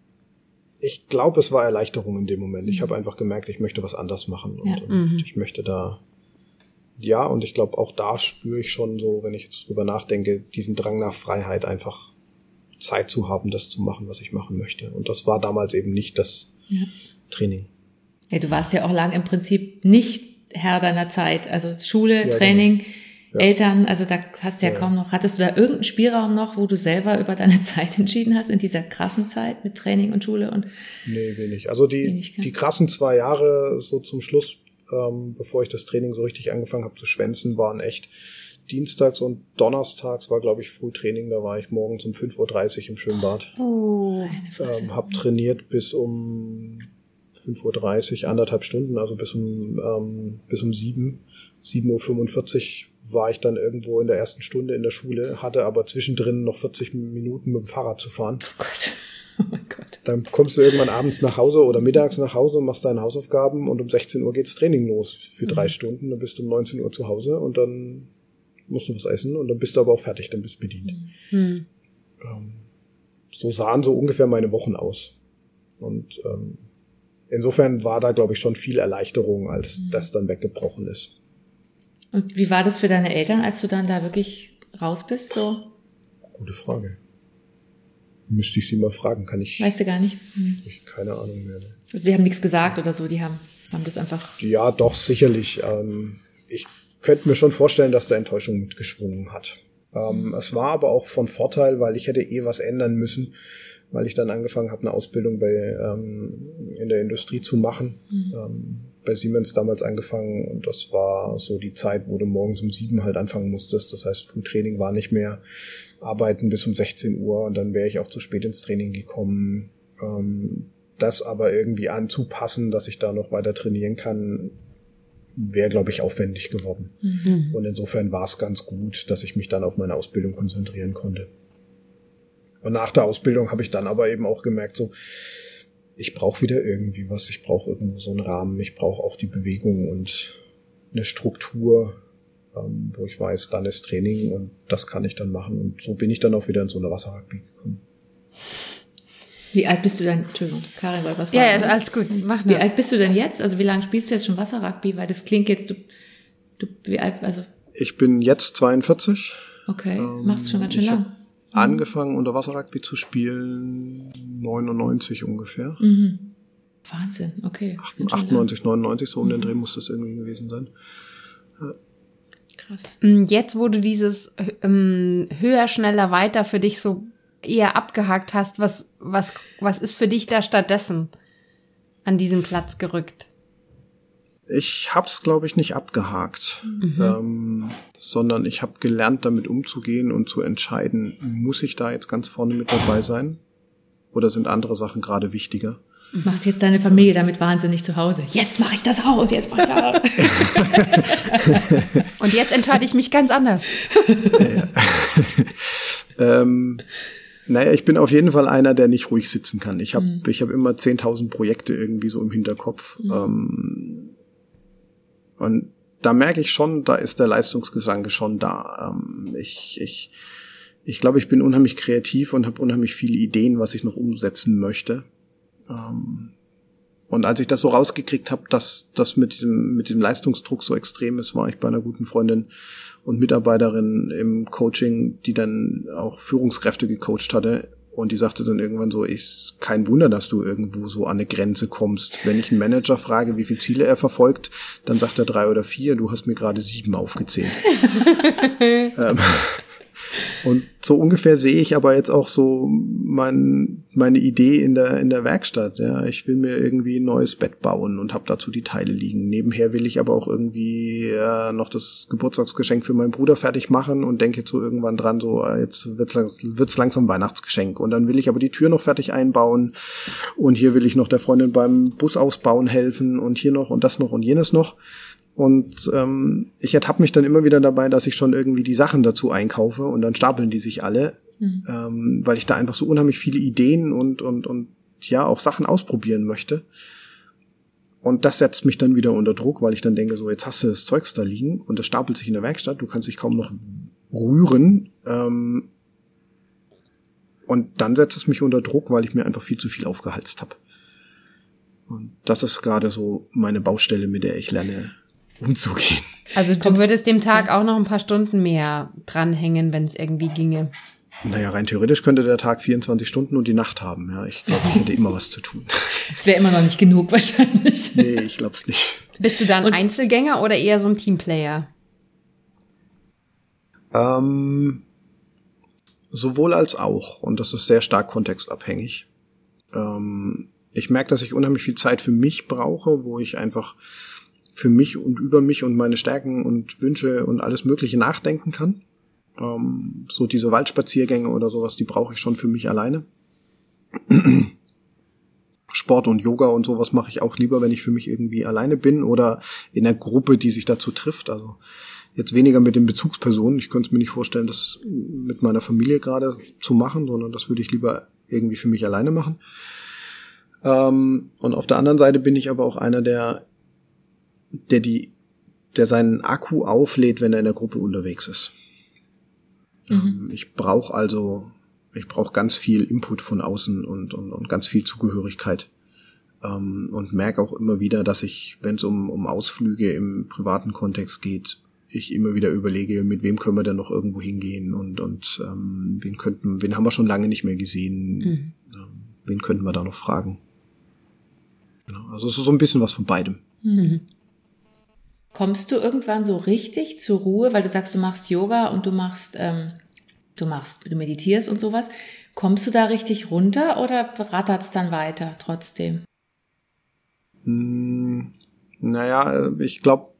[SPEAKER 3] Ich glaube, es war Erleichterung in dem Moment. Ich mhm. habe einfach gemerkt, ich möchte was anders machen und, ja. und mhm. ich möchte da ja, und ich glaube, auch da spüre ich schon so, wenn ich jetzt drüber nachdenke, diesen Drang nach Freiheit, einfach Zeit zu haben, das zu machen, was ich machen möchte. Und das war damals eben nicht das ja. Training.
[SPEAKER 2] Ja, du warst ja auch lang im Prinzip nicht Herr deiner Zeit. Also Schule, ja, genau. Training, genau. Ja. Eltern, also da hast du ja, ja, kaum noch. Hattest du da irgendeinen Spielraum noch, wo du selber über deine Zeit entschieden hast, in dieser krassen Zeit mit Training und Schule und?
[SPEAKER 3] Nee, wenig. Also die, wenig die krassen zwei Jahre so zum Schluss, ähm, bevor ich das Training so richtig angefangen habe zu schwänzen, waren echt Dienstags und Donnerstags war, glaube ich, Frühtraining. Da war ich morgens um 5.30 Uhr im Schwimmbad. Oh, ähm, hab trainiert bis um 5.30 Uhr, anderthalb Stunden, also bis um, ähm, bis um 7, 7.45 Uhr war ich dann irgendwo in der ersten Stunde in der Schule, hatte aber zwischendrin noch 40 Minuten mit dem Fahrrad zu fahren. Oh Gott. Oh mein Gott. Dann kommst du irgendwann abends nach Hause oder mittags nach Hause, machst deine Hausaufgaben und um 16 Uhr geht's Training los für drei mhm. Stunden. Dann bist du um 19 Uhr zu Hause und dann musst du was essen und dann bist du aber auch fertig, dann bist du bedient. Mhm. Ähm, so sahen so ungefähr meine Wochen aus. Und ähm, insofern war da, glaube ich, schon viel Erleichterung, als mhm. das dann weggebrochen ist.
[SPEAKER 2] Und wie war das für deine Eltern, als du dann da wirklich raus bist? So?
[SPEAKER 3] Gute Frage. Müsste ich sie mal fragen, kann ich.
[SPEAKER 2] Weißt du gar nicht?
[SPEAKER 3] Hm. Ich keine Ahnung mehr. Ne.
[SPEAKER 2] Also die haben nichts gesagt oder so, die haben, haben das einfach.
[SPEAKER 3] Ja, doch, sicherlich. Ähm, ich könnte mir schon vorstellen, dass da Enttäuschung mitgeschwungen hat. Ähm. Es war aber auch von Vorteil, weil ich hätte eh was ändern müssen weil ich dann angefangen habe, eine Ausbildung bei ähm, in der Industrie zu machen. Mhm. Ähm, bei Siemens damals angefangen und das war so die Zeit, wo du morgens um sieben halt anfangen musstest. Das heißt, Frühtraining war nicht mehr arbeiten bis um 16 Uhr und dann wäre ich auch zu spät ins Training gekommen. Ähm, das aber irgendwie anzupassen, dass ich da noch weiter trainieren kann, wäre, glaube ich, aufwendig geworden. Mhm. Und insofern war es ganz gut, dass ich mich dann auf meine Ausbildung konzentrieren konnte. Und nach der Ausbildung habe ich dann aber eben auch gemerkt, so, ich brauche wieder irgendwie was, ich brauche irgendwo so einen Rahmen, ich brauche auch die Bewegung und eine Struktur, ähm, wo ich weiß, dann ist Training und das kann ich dann machen. Und so bin ich dann auch wieder in so eine Wasserrugby gekommen.
[SPEAKER 2] Wie alt bist du denn? Entschuldigung, Karin wollte was
[SPEAKER 1] fragen. Ja, ja, alles gut,
[SPEAKER 2] mach nur. Wie alt bist du denn jetzt? Also wie lange spielst du jetzt schon Wasserrugby? Weil das klingt jetzt, du, du wie alt, also.
[SPEAKER 3] Ich bin jetzt 42.
[SPEAKER 2] Okay, ähm, machst du schon ganz schön lang.
[SPEAKER 3] Mhm. angefangen, unter Wasser-Rugby zu spielen, 99 ungefähr.
[SPEAKER 2] Mhm. Wahnsinn, okay.
[SPEAKER 3] 98, 99, so um mhm. den Dreh muss das irgendwie gewesen sein.
[SPEAKER 1] Ja. Krass. Mm, jetzt, wo du dieses ähm, höher, schneller, weiter für dich so eher abgehakt hast, was, was, was ist für dich da stattdessen an diesen Platz gerückt?
[SPEAKER 3] Ich hab's, glaube ich, nicht abgehakt, mhm. ähm, sondern ich habe gelernt, damit umzugehen und zu entscheiden, muss ich da jetzt ganz vorne mit dabei sein oder sind andere Sachen gerade wichtiger?
[SPEAKER 2] Und machst jetzt deine Familie damit wahnsinnig zu Hause. Jetzt mache ich das Haus, jetzt mache ich
[SPEAKER 1] das. Und jetzt entscheide ich mich ganz anders.
[SPEAKER 3] ähm, naja, ich bin auf jeden Fall einer, der nicht ruhig sitzen kann. Ich habe mhm. ich hab immer 10.000 Projekte irgendwie so im Hinterkopf. Mhm. Ähm, und da merke ich schon, da ist der Leistungsgedanke schon da. Ähm, ich, ich, ich glaube, ich bin unheimlich kreativ und habe unheimlich viele Ideen, was ich noch umsetzen möchte. Ähm, und als ich das so rausgekriegt habe, dass das mit diesem, mit dem Leistungsdruck so extrem ist, war ich bei einer guten Freundin und Mitarbeiterin im Coaching, die dann auch Führungskräfte gecoacht hatte und die sagte dann irgendwann so, ich, kein Wunder, dass du irgendwo so an eine Grenze kommst. Wenn ich einen Manager frage, wie viele Ziele er verfolgt, dann sagt er drei oder vier, du hast mir gerade sieben aufgezählt. ähm, und so ungefähr sehe ich aber jetzt auch so mein, meine Idee in der, in der Werkstatt. Ja, ich will mir irgendwie ein neues Bett bauen und habe dazu die Teile liegen. Nebenher will ich aber auch irgendwie äh, noch das Geburtstagsgeschenk für meinen Bruder fertig machen und denke so irgendwann dran, so äh, jetzt wird's, wird's langsam Weihnachtsgeschenk. Und dann will ich aber die Tür noch fertig einbauen und hier will ich noch der Freundin beim Bus ausbauen helfen und hier noch und das noch und jenes noch. Und ähm, ich ertappe mich dann immer wieder dabei, dass ich schon irgendwie die Sachen dazu einkaufe und dann stapeln die sich alle, mhm. ähm, weil ich da einfach so unheimlich viele Ideen und, und, und ja auch Sachen ausprobieren möchte. Und das setzt mich dann wieder unter Druck, weil ich dann denke, so jetzt hast du das Zeugs da liegen und das stapelt sich in der Werkstatt, du kannst dich kaum noch rühren. Ähm, und dann setzt es mich unter Druck, weil ich mir einfach viel zu viel aufgehalst habe. Und das ist gerade so meine Baustelle, mit der ich lerne, umzugehen.
[SPEAKER 1] Also du Kommst, würdest dem Tag auch noch ein paar Stunden mehr dranhängen, wenn es irgendwie ginge.
[SPEAKER 3] Naja, rein theoretisch könnte der Tag 24 Stunden und die Nacht haben. Ja, ich glaube, ich hätte immer was zu tun.
[SPEAKER 2] Es wäre immer noch nicht genug wahrscheinlich.
[SPEAKER 3] Nee, ich glaube es nicht.
[SPEAKER 1] Bist du dann und Einzelgänger oder eher so ein Teamplayer?
[SPEAKER 3] Ähm, sowohl als auch. Und das ist sehr stark kontextabhängig. Ähm, ich merke, dass ich unheimlich viel Zeit für mich brauche, wo ich einfach für mich und über mich und meine Stärken und Wünsche und alles Mögliche nachdenken kann. Ähm, so diese Waldspaziergänge oder sowas, die brauche ich schon für mich alleine. Sport und Yoga und sowas mache ich auch lieber, wenn ich für mich irgendwie alleine bin oder in einer Gruppe, die sich dazu trifft. Also jetzt weniger mit den Bezugspersonen. Ich könnte es mir nicht vorstellen, das mit meiner Familie gerade zu machen, sondern das würde ich lieber irgendwie für mich alleine machen. Ähm, und auf der anderen Seite bin ich aber auch einer, der, der die, der seinen Akku auflädt, wenn er in der Gruppe unterwegs ist. Mhm. Ähm, ich brauche also, ich brauche ganz viel Input von außen und, und, und ganz viel Zugehörigkeit. Ähm, und merke auch immer wieder, dass ich, wenn es um, um Ausflüge im privaten Kontext geht, ich immer wieder überlege, mit wem können wir denn noch irgendwo hingehen und, und ähm, wen könnten, wen haben wir schon lange nicht mehr gesehen, mhm. ähm, wen könnten wir da noch fragen. Genau, also es ist so ein bisschen was von beidem. Mhm.
[SPEAKER 2] Kommst du irgendwann so richtig zur Ruhe, weil du sagst, du machst Yoga und du machst, ähm, du machst, du meditierst und sowas. Kommst du da richtig runter oder rattert es dann weiter trotzdem?
[SPEAKER 3] Hm, naja, ich glaube,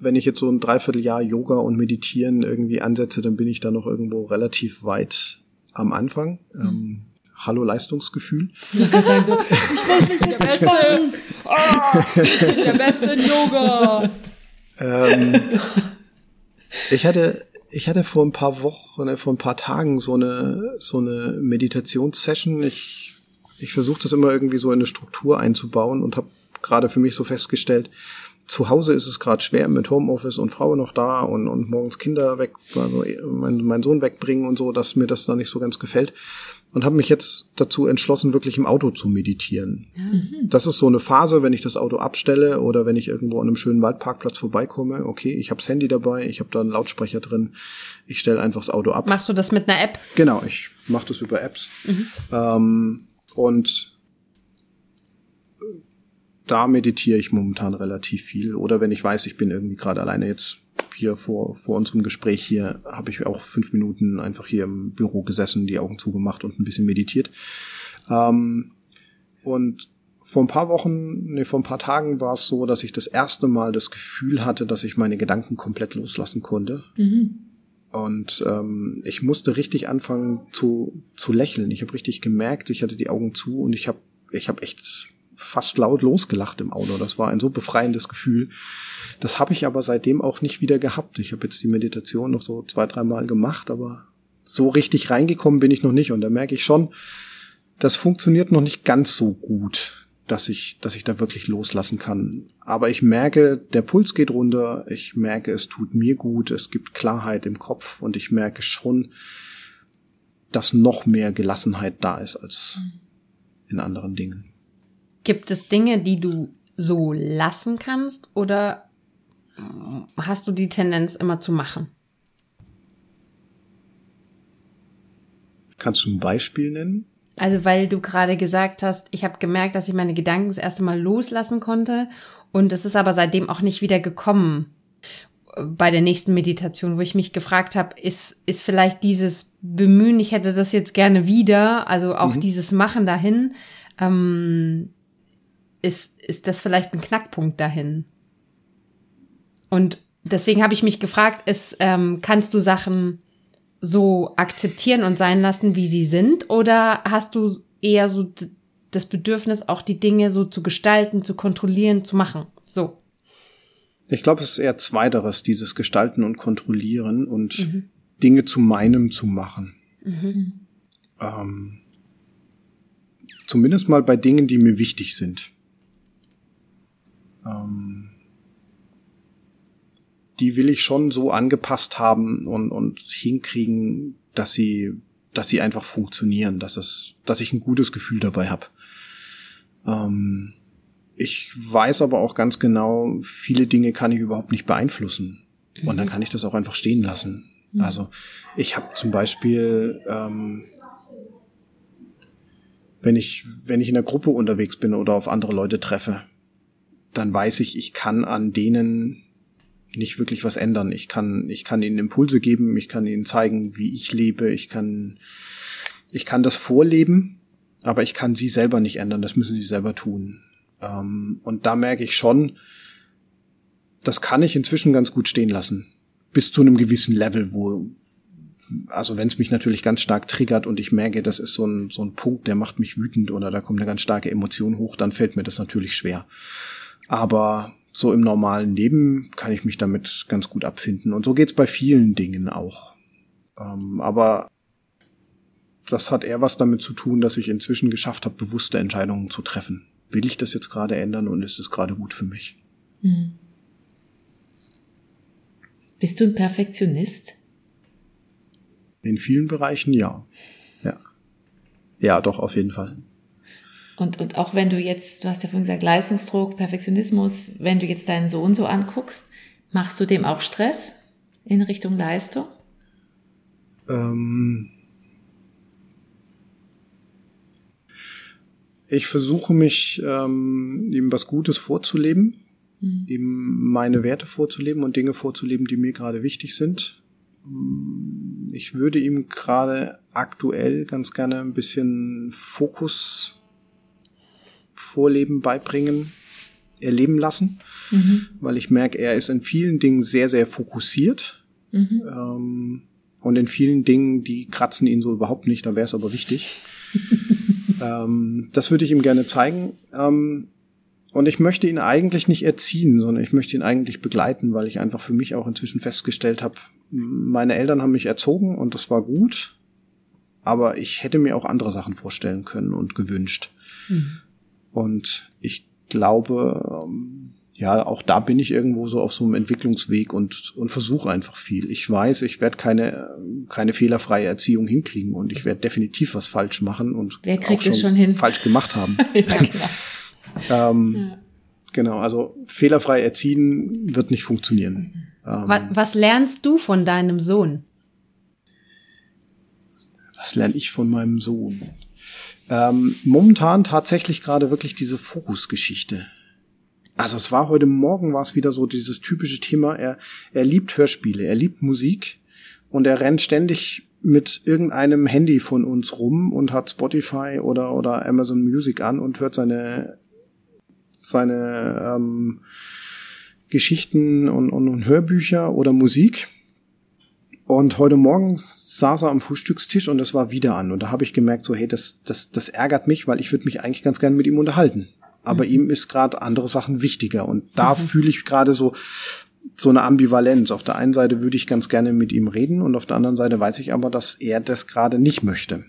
[SPEAKER 3] wenn ich jetzt so ein Dreivierteljahr Yoga und Meditieren irgendwie ansetze, dann bin ich da noch irgendwo relativ weit am Anfang. Mhm. Ähm, Hallo Leistungsgefühl. Ich kann sagen so, ich weiß nicht, der Beste, oh, ich bin der Beste in Yoga. Ähm, ich hatte, ich hatte vor ein paar Wochen, äh, vor ein paar Tagen so eine, so eine Meditationssession. Ich, ich versuche das immer irgendwie so in eine Struktur einzubauen und habe gerade für mich so festgestellt, zu Hause ist es gerade schwer mit Homeoffice und Frau noch da und, und morgens Kinder weg, also mein, mein Sohn wegbringen und so, dass mir das da nicht so ganz gefällt. Und habe mich jetzt dazu entschlossen, wirklich im Auto zu meditieren. Mhm. Das ist so eine Phase, wenn ich das Auto abstelle oder wenn ich irgendwo an einem schönen Waldparkplatz vorbeikomme. Okay, ich habe das Handy dabei, ich habe da einen Lautsprecher drin. Ich stelle einfach das Auto ab.
[SPEAKER 1] Machst du das mit einer App?
[SPEAKER 3] Genau, ich mache das über Apps. Mhm. Ähm, und da meditiere ich momentan relativ viel. Oder wenn ich weiß, ich bin irgendwie gerade alleine jetzt hier vor, vor unserem Gespräch hier, habe ich auch fünf Minuten einfach hier im Büro gesessen, die Augen zugemacht und ein bisschen meditiert. Ähm, und vor ein paar Wochen, nee, vor ein paar Tagen war es so, dass ich das erste Mal das Gefühl hatte, dass ich meine Gedanken komplett loslassen konnte. Mhm. Und ähm, ich musste richtig anfangen zu, zu lächeln. Ich habe richtig gemerkt, ich hatte die Augen zu und ich habe ich hab echt fast laut losgelacht im Auto. Das war ein so befreiendes Gefühl. Das habe ich aber seitdem auch nicht wieder gehabt. Ich habe jetzt die Meditation noch so zwei, dreimal gemacht, aber so richtig reingekommen bin ich noch nicht. Und da merke ich schon, das funktioniert noch nicht ganz so gut, dass ich, dass ich da wirklich loslassen kann. Aber ich merke, der Puls geht runter. Ich merke, es tut mir gut. Es gibt Klarheit im Kopf und ich merke schon, dass noch mehr Gelassenheit da ist als in anderen Dingen.
[SPEAKER 1] Gibt es Dinge, die du so lassen kannst oder hast du die Tendenz immer zu machen?
[SPEAKER 3] Kannst du ein Beispiel nennen?
[SPEAKER 1] Also weil du gerade gesagt hast, ich habe gemerkt, dass ich meine Gedanken das erste Mal loslassen konnte und es ist aber seitdem auch nicht wieder gekommen bei der nächsten Meditation, wo ich mich gefragt habe, ist, ist vielleicht dieses Bemühen, ich hätte das jetzt gerne wieder, also auch mhm. dieses Machen dahin, ähm, ist, ist das vielleicht ein Knackpunkt dahin? Und deswegen habe ich mich gefragt, ist, ähm, kannst du Sachen so akzeptieren und sein lassen, wie sie sind? Oder hast du eher so das Bedürfnis, auch die Dinge so zu gestalten, zu kontrollieren, zu machen? So.
[SPEAKER 3] Ich glaube, es ist eher zweiteres, dieses Gestalten und Kontrollieren und mhm. Dinge zu meinem zu machen. Mhm. Ähm, zumindest mal bei Dingen, die mir wichtig sind ähm, die will ich schon so angepasst haben und, und hinkriegen, dass sie, dass sie einfach funktionieren, dass es, dass ich ein gutes Gefühl dabei habe. Ähm, ich weiß aber auch ganz genau, viele Dinge kann ich überhaupt nicht beeinflussen. Und dann mhm. kann ich das auch einfach stehen lassen. Mhm. Also ich habe zum Beispiel, ähm, wenn ich, wenn ich in einer Gruppe unterwegs bin oder auf andere Leute treffe, dann weiß ich, ich kann an denen nicht wirklich was ändern. Ich kann, ich kann ihnen Impulse geben, ich kann ihnen zeigen, wie ich lebe, ich kann, ich kann das vorleben, aber ich kann sie selber nicht ändern. Das müssen sie selber tun. Ähm, und da merke ich schon, das kann ich inzwischen ganz gut stehen lassen. Bis zu einem gewissen Level, wo, also wenn es mich natürlich ganz stark triggert und ich merke, das ist so ein, so ein Punkt, der macht mich wütend oder da kommt eine ganz starke Emotion hoch, dann fällt mir das natürlich schwer. Aber so im normalen Leben kann ich mich damit ganz gut abfinden. Und so geht's bei vielen Dingen auch. Ähm, aber das hat eher was damit zu tun, dass ich inzwischen geschafft habe, bewusste Entscheidungen zu treffen. Will ich das jetzt gerade ändern und ist es gerade gut für mich? Hm.
[SPEAKER 2] Bist du ein Perfektionist?
[SPEAKER 3] In vielen Bereichen ja. Ja. Ja, doch, auf jeden Fall.
[SPEAKER 2] Und, und auch wenn du jetzt, du hast ja vorhin gesagt, Leistungsdruck, Perfektionismus, wenn du jetzt deinen Sohn so anguckst, machst du dem auch Stress in Richtung Leistung? Ähm
[SPEAKER 3] ich versuche mich ähm, ihm was Gutes vorzuleben, mhm. ihm meine Werte vorzuleben und Dinge vorzuleben, die mir gerade wichtig sind. Ich würde ihm gerade aktuell ganz gerne ein bisschen Fokus Vorleben beibringen, erleben lassen, mhm. weil ich merke, er ist in vielen Dingen sehr, sehr fokussiert. Mhm. Ähm, und in vielen Dingen, die kratzen ihn so überhaupt nicht, da wäre es aber wichtig. ähm, das würde ich ihm gerne zeigen. Ähm, und ich möchte ihn eigentlich nicht erziehen, sondern ich möchte ihn eigentlich begleiten, weil ich einfach für mich auch inzwischen festgestellt habe, meine Eltern haben mich erzogen und das war gut, aber ich hätte mir auch andere Sachen vorstellen können und gewünscht. Mhm. Und ich glaube, ähm, ja, auch da bin ich irgendwo so auf so einem Entwicklungsweg und, und versuche einfach viel. Ich weiß, ich werde keine, keine fehlerfreie Erziehung hinkriegen und ich werde definitiv was falsch machen und
[SPEAKER 2] Wer kriegt
[SPEAKER 3] auch schon,
[SPEAKER 2] schon hin?
[SPEAKER 3] falsch gemacht haben. ja, genau. ähm, ja. Genau, also fehlerfrei erziehen wird nicht funktionieren.
[SPEAKER 1] Was, ähm, was lernst du von deinem Sohn?
[SPEAKER 3] Was lerne ich von meinem Sohn? Ähm, momentan tatsächlich gerade wirklich diese Fokusgeschichte. Also es war heute Morgen war es wieder so dieses typische Thema. Er, er liebt Hörspiele, er liebt Musik und er rennt ständig mit irgendeinem Handy von uns rum und hat Spotify oder oder Amazon Music an und hört seine seine ähm, Geschichten und, und, und Hörbücher oder Musik. Und heute Morgen saß er am Frühstückstisch und es war wieder an. Und da habe ich gemerkt, so, hey, das, das, das ärgert mich, weil ich würde mich eigentlich ganz gerne mit ihm unterhalten. Aber mhm. ihm ist gerade andere Sachen wichtiger. Und da mhm. fühle ich gerade so, so eine Ambivalenz. Auf der einen Seite würde ich ganz gerne mit ihm reden und auf der anderen Seite weiß ich aber, dass er das gerade nicht möchte.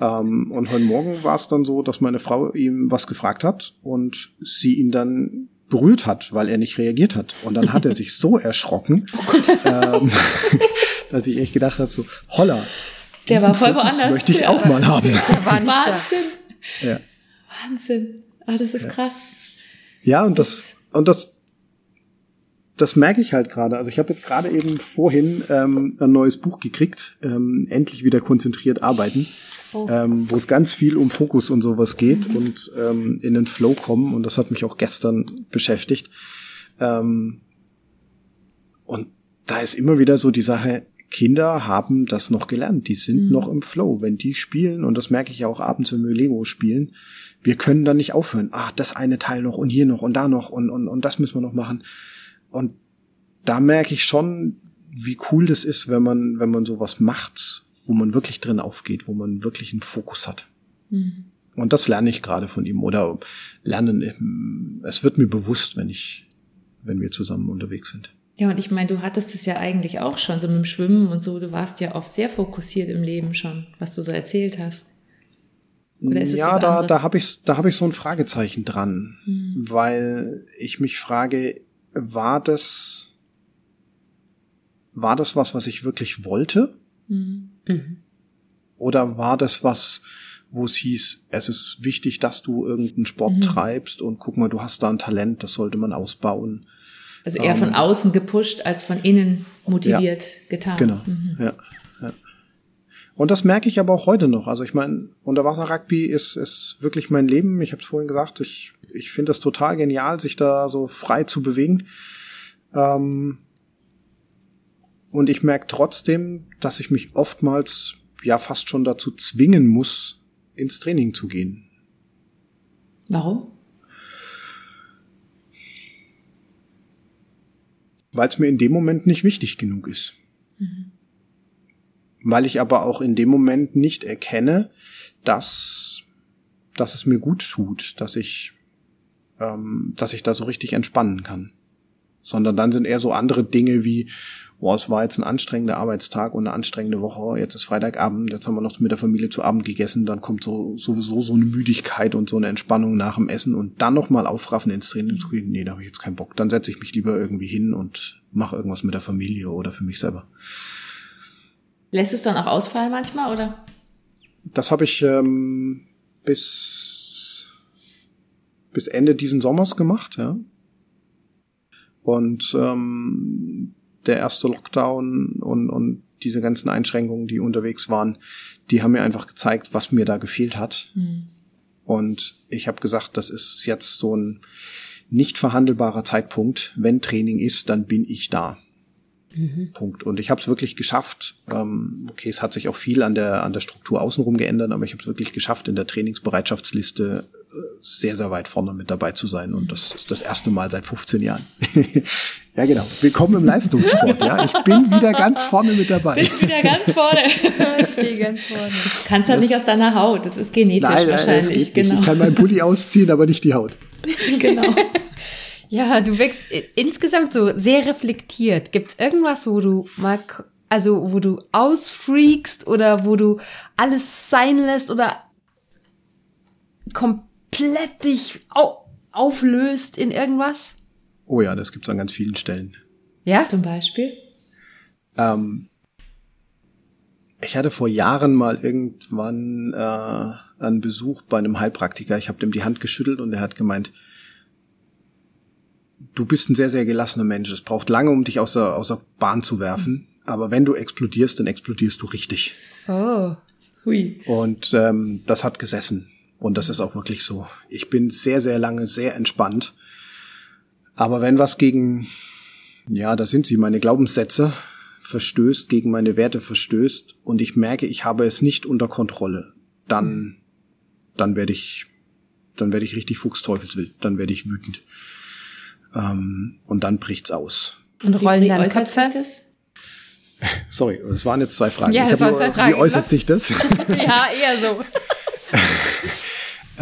[SPEAKER 3] Ähm, und heute Morgen war es dann so, dass meine Frau ihm was gefragt hat und sie ihn dann berührt hat, weil er nicht reagiert hat. Und dann hat er sich so erschrocken, oh ähm, dass ich echt gedacht habe, so, holla,
[SPEAKER 2] der war voll Fokus woanders.
[SPEAKER 3] möchte ich auch mal haben.
[SPEAKER 2] Wahnsinn. Ja. Wahnsinn. Ah, das ist
[SPEAKER 3] ja.
[SPEAKER 2] krass.
[SPEAKER 3] Ja, und das, und das, das merke ich halt gerade. Also ich habe jetzt gerade eben vorhin ähm, ein neues Buch gekriegt, ähm, endlich wieder konzentriert arbeiten, oh. ähm, wo es ganz viel um Fokus und sowas geht mhm. und ähm, in den Flow kommen. Und das hat mich auch gestern beschäftigt. Ähm, und da ist immer wieder so die Sache, Kinder haben das noch gelernt, die sind mhm. noch im Flow. Wenn die spielen, und das merke ich ja auch abends, wenn wir Lego spielen, wir können dann nicht aufhören. Ah, das eine Teil noch und hier noch und da noch und, und, und das müssen wir noch machen. Und da merke ich schon, wie cool das ist, wenn man, wenn man sowas macht, wo man wirklich drin aufgeht, wo man wirklich einen Fokus hat. Mhm. Und das lerne ich gerade von ihm. Oder lernen, es wird mir bewusst, wenn ich, wenn wir zusammen unterwegs sind.
[SPEAKER 2] Ja, und ich meine, du hattest es ja eigentlich auch schon, so mit dem Schwimmen und so. Du warst ja oft sehr fokussiert im Leben schon, was du so erzählt hast.
[SPEAKER 3] Oder ist es ja, da, anderes? da habe ich, da hab ich so ein Fragezeichen dran, hm. weil ich mich frage, war das, war das was, was ich wirklich wollte? Hm. Mhm. Oder war das was, wo es hieß, es ist wichtig, dass du irgendeinen Sport mhm. treibst und guck mal, du hast da ein Talent, das sollte man ausbauen.
[SPEAKER 2] Also eher ähm, von außen gepusht als von innen motiviert ja, getan.
[SPEAKER 3] Genau, mhm. ja, ja. Und das merke ich aber auch heute noch. Also ich meine, Unterwasser-Rugby ist, ist wirklich mein Leben. Ich habe es vorhin gesagt, ich, ich finde das total genial, sich da so frei zu bewegen. Ähm, und ich merke trotzdem, dass ich mich oftmals ja fast schon dazu zwingen muss, ins Training zu gehen.
[SPEAKER 2] Warum?
[SPEAKER 3] Weil es mir in dem Moment nicht wichtig genug ist. Mhm. Weil ich aber auch in dem Moment nicht erkenne, dass, dass es mir gut tut, dass ich, ähm, dass ich da so richtig entspannen kann. Sondern dann sind eher so andere Dinge wie, boah, es war jetzt ein anstrengender Arbeitstag und eine anstrengende Woche, jetzt ist Freitagabend, jetzt haben wir noch mit der Familie zu Abend gegessen, dann kommt so sowieso so eine Müdigkeit und so eine Entspannung nach dem Essen und dann nochmal aufraffen ins Training zu gehen, nee, da habe ich jetzt keinen Bock. Dann setze ich mich lieber irgendwie hin und mache irgendwas mit der Familie oder für mich selber.
[SPEAKER 2] Lässt du es dann auch ausfallen manchmal, oder?
[SPEAKER 3] Das habe ich ähm, bis bis Ende diesen Sommers gemacht, ja. Und ähm, der erste Lockdown und, und diese ganzen Einschränkungen, die unterwegs waren, die haben mir einfach gezeigt, was mir da gefehlt hat. Mhm. Und ich habe gesagt, das ist jetzt so ein nicht verhandelbarer Zeitpunkt. Wenn Training ist, dann bin ich da. Mhm. Punkt. Und ich habe es wirklich geschafft. Ähm, okay, es hat sich auch viel an der an der Struktur außenrum geändert, aber ich habe es wirklich geschafft, in der Trainingsbereitschaftsliste sehr sehr weit vorne mit dabei zu sein. Und das ist das erste Mal seit 15 Jahren. ja, genau. Willkommen im Leistungssport. ja, ich bin wieder ganz vorne mit dabei.
[SPEAKER 2] Bist wieder ganz vorne.
[SPEAKER 1] ich stehe ganz vorne. Du
[SPEAKER 2] kannst halt nicht aus deiner Haut. Das ist genetisch nein, nein, wahrscheinlich.
[SPEAKER 3] genau. Ich kann meinen Pulli ausziehen, aber nicht die Haut.
[SPEAKER 2] genau.
[SPEAKER 1] Ja, du wirkst insgesamt so sehr reflektiert. Gibt's irgendwas, wo du mal, also wo du ausfreakst oder wo du alles sein lässt oder komplett dich au auflöst in irgendwas?
[SPEAKER 3] Oh ja, das gibt's an ganz vielen Stellen.
[SPEAKER 2] Ja? Zum Beispiel?
[SPEAKER 3] Ähm, ich hatte vor Jahren mal irgendwann äh, einen Besuch bei einem Heilpraktiker. Ich habe dem die Hand geschüttelt und er hat gemeint, du bist ein sehr, sehr gelassener Mensch. Es braucht lange, um dich aus der, aus der Bahn zu werfen. Aber wenn du explodierst, dann explodierst du richtig.
[SPEAKER 1] Oh.
[SPEAKER 2] Hui.
[SPEAKER 3] Und ähm, das hat gesessen. Und das ist auch wirklich so. Ich bin sehr, sehr lange sehr entspannt. Aber wenn was gegen, ja, da sind sie, meine Glaubenssätze verstößt, gegen meine Werte verstößt und ich merke, ich habe es nicht unter Kontrolle, dann, dann werde ich, dann werde ich richtig fuchsteufelswild, dann werde ich wütend. Ähm, und dann bricht's aus.
[SPEAKER 1] Und rollen dann Köpfe? Das?
[SPEAKER 3] Sorry, es waren jetzt zwei Fragen.
[SPEAKER 1] Ja,
[SPEAKER 3] es
[SPEAKER 1] waren zwei Fragen.
[SPEAKER 3] Wie äußert sich das?
[SPEAKER 1] ja, eher so.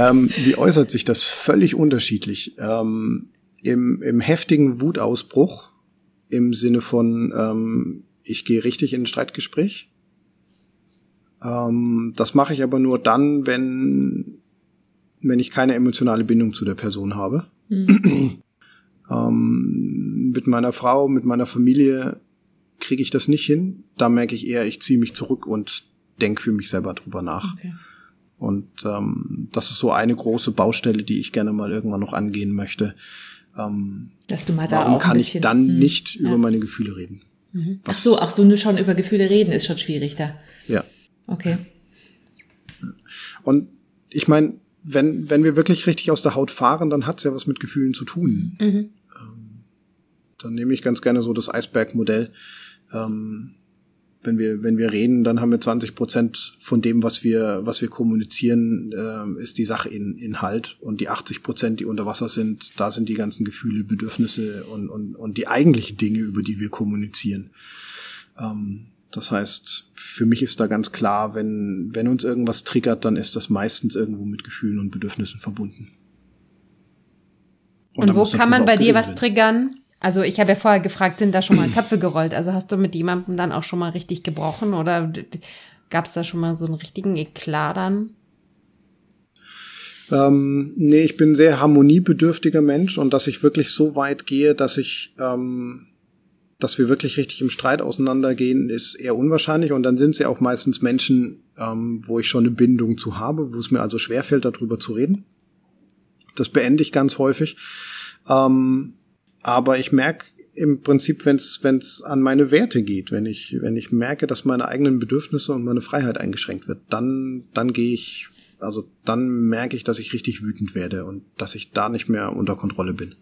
[SPEAKER 3] ähm, wie äußert sich das? Völlig unterschiedlich. Ähm, im, Im heftigen Wutausbruch, im Sinne von, ähm, ich gehe richtig in ein Streitgespräch. Ähm, das mache ich aber nur dann, wenn, wenn ich keine emotionale Bindung zu der Person habe. Mhm. Ähm, mit meiner Frau, mit meiner Familie kriege ich das nicht hin. Da merke ich eher, ich ziehe mich zurück und denke für mich selber drüber nach. Okay. Und ähm, das ist so eine große Baustelle, die ich gerne mal irgendwann noch angehen möchte. Ähm,
[SPEAKER 2] Dass du mal da
[SPEAKER 3] warum
[SPEAKER 2] auch
[SPEAKER 3] kann ich dann hm,
[SPEAKER 2] nicht
[SPEAKER 3] ja. über meine Gefühle reden?
[SPEAKER 2] Mhm. Ach so, ach so, nur schon über Gefühle reden ist schon schwierig da.
[SPEAKER 3] Ja.
[SPEAKER 2] Okay.
[SPEAKER 3] Und ich meine, wenn, wenn wir wirklich richtig aus der Haut fahren, dann hat's ja was mit Gefühlen zu tun. Mhm dann nehme ich ganz gerne so das Eisbergmodell. Ähm, wenn wir, wenn wir reden, dann haben wir 20 Prozent von dem, was wir, was wir kommunizieren, äh, ist die Sache in Inhalt und die 80 Prozent, die unter Wasser sind, da sind die ganzen Gefühle, Bedürfnisse und, und, und die eigentlichen Dinge, über die wir kommunizieren. Ähm, das heißt, für mich ist da ganz klar, wenn, wenn uns irgendwas triggert, dann ist das meistens irgendwo mit Gefühlen und Bedürfnissen verbunden.
[SPEAKER 1] Und, und wo kann man bei dir was triggern? Also ich habe ja vorher gefragt, sind da schon mal Köpfe gerollt? Also hast du mit jemandem dann auch schon mal richtig gebrochen oder gab es da schon mal so einen richtigen Eklat dann?
[SPEAKER 3] Ähm, nee, ich bin sehr harmoniebedürftiger Mensch und dass ich wirklich so weit gehe, dass ich ähm, dass wir wirklich richtig im Streit auseinandergehen, ist eher unwahrscheinlich. Und dann sind es ja auch meistens Menschen, ähm, wo ich schon eine Bindung zu habe, wo es mir also schwerfällt, darüber zu reden. Das beende ich ganz häufig. Ähm, aber ich merke im Prinzip, wenn es an meine Werte geht, wenn ich wenn ich merke, dass meine eigenen Bedürfnisse und meine Freiheit eingeschränkt wird, dann dann gehe ich also dann merke ich, dass ich richtig wütend werde und dass ich da nicht mehr unter Kontrolle bin.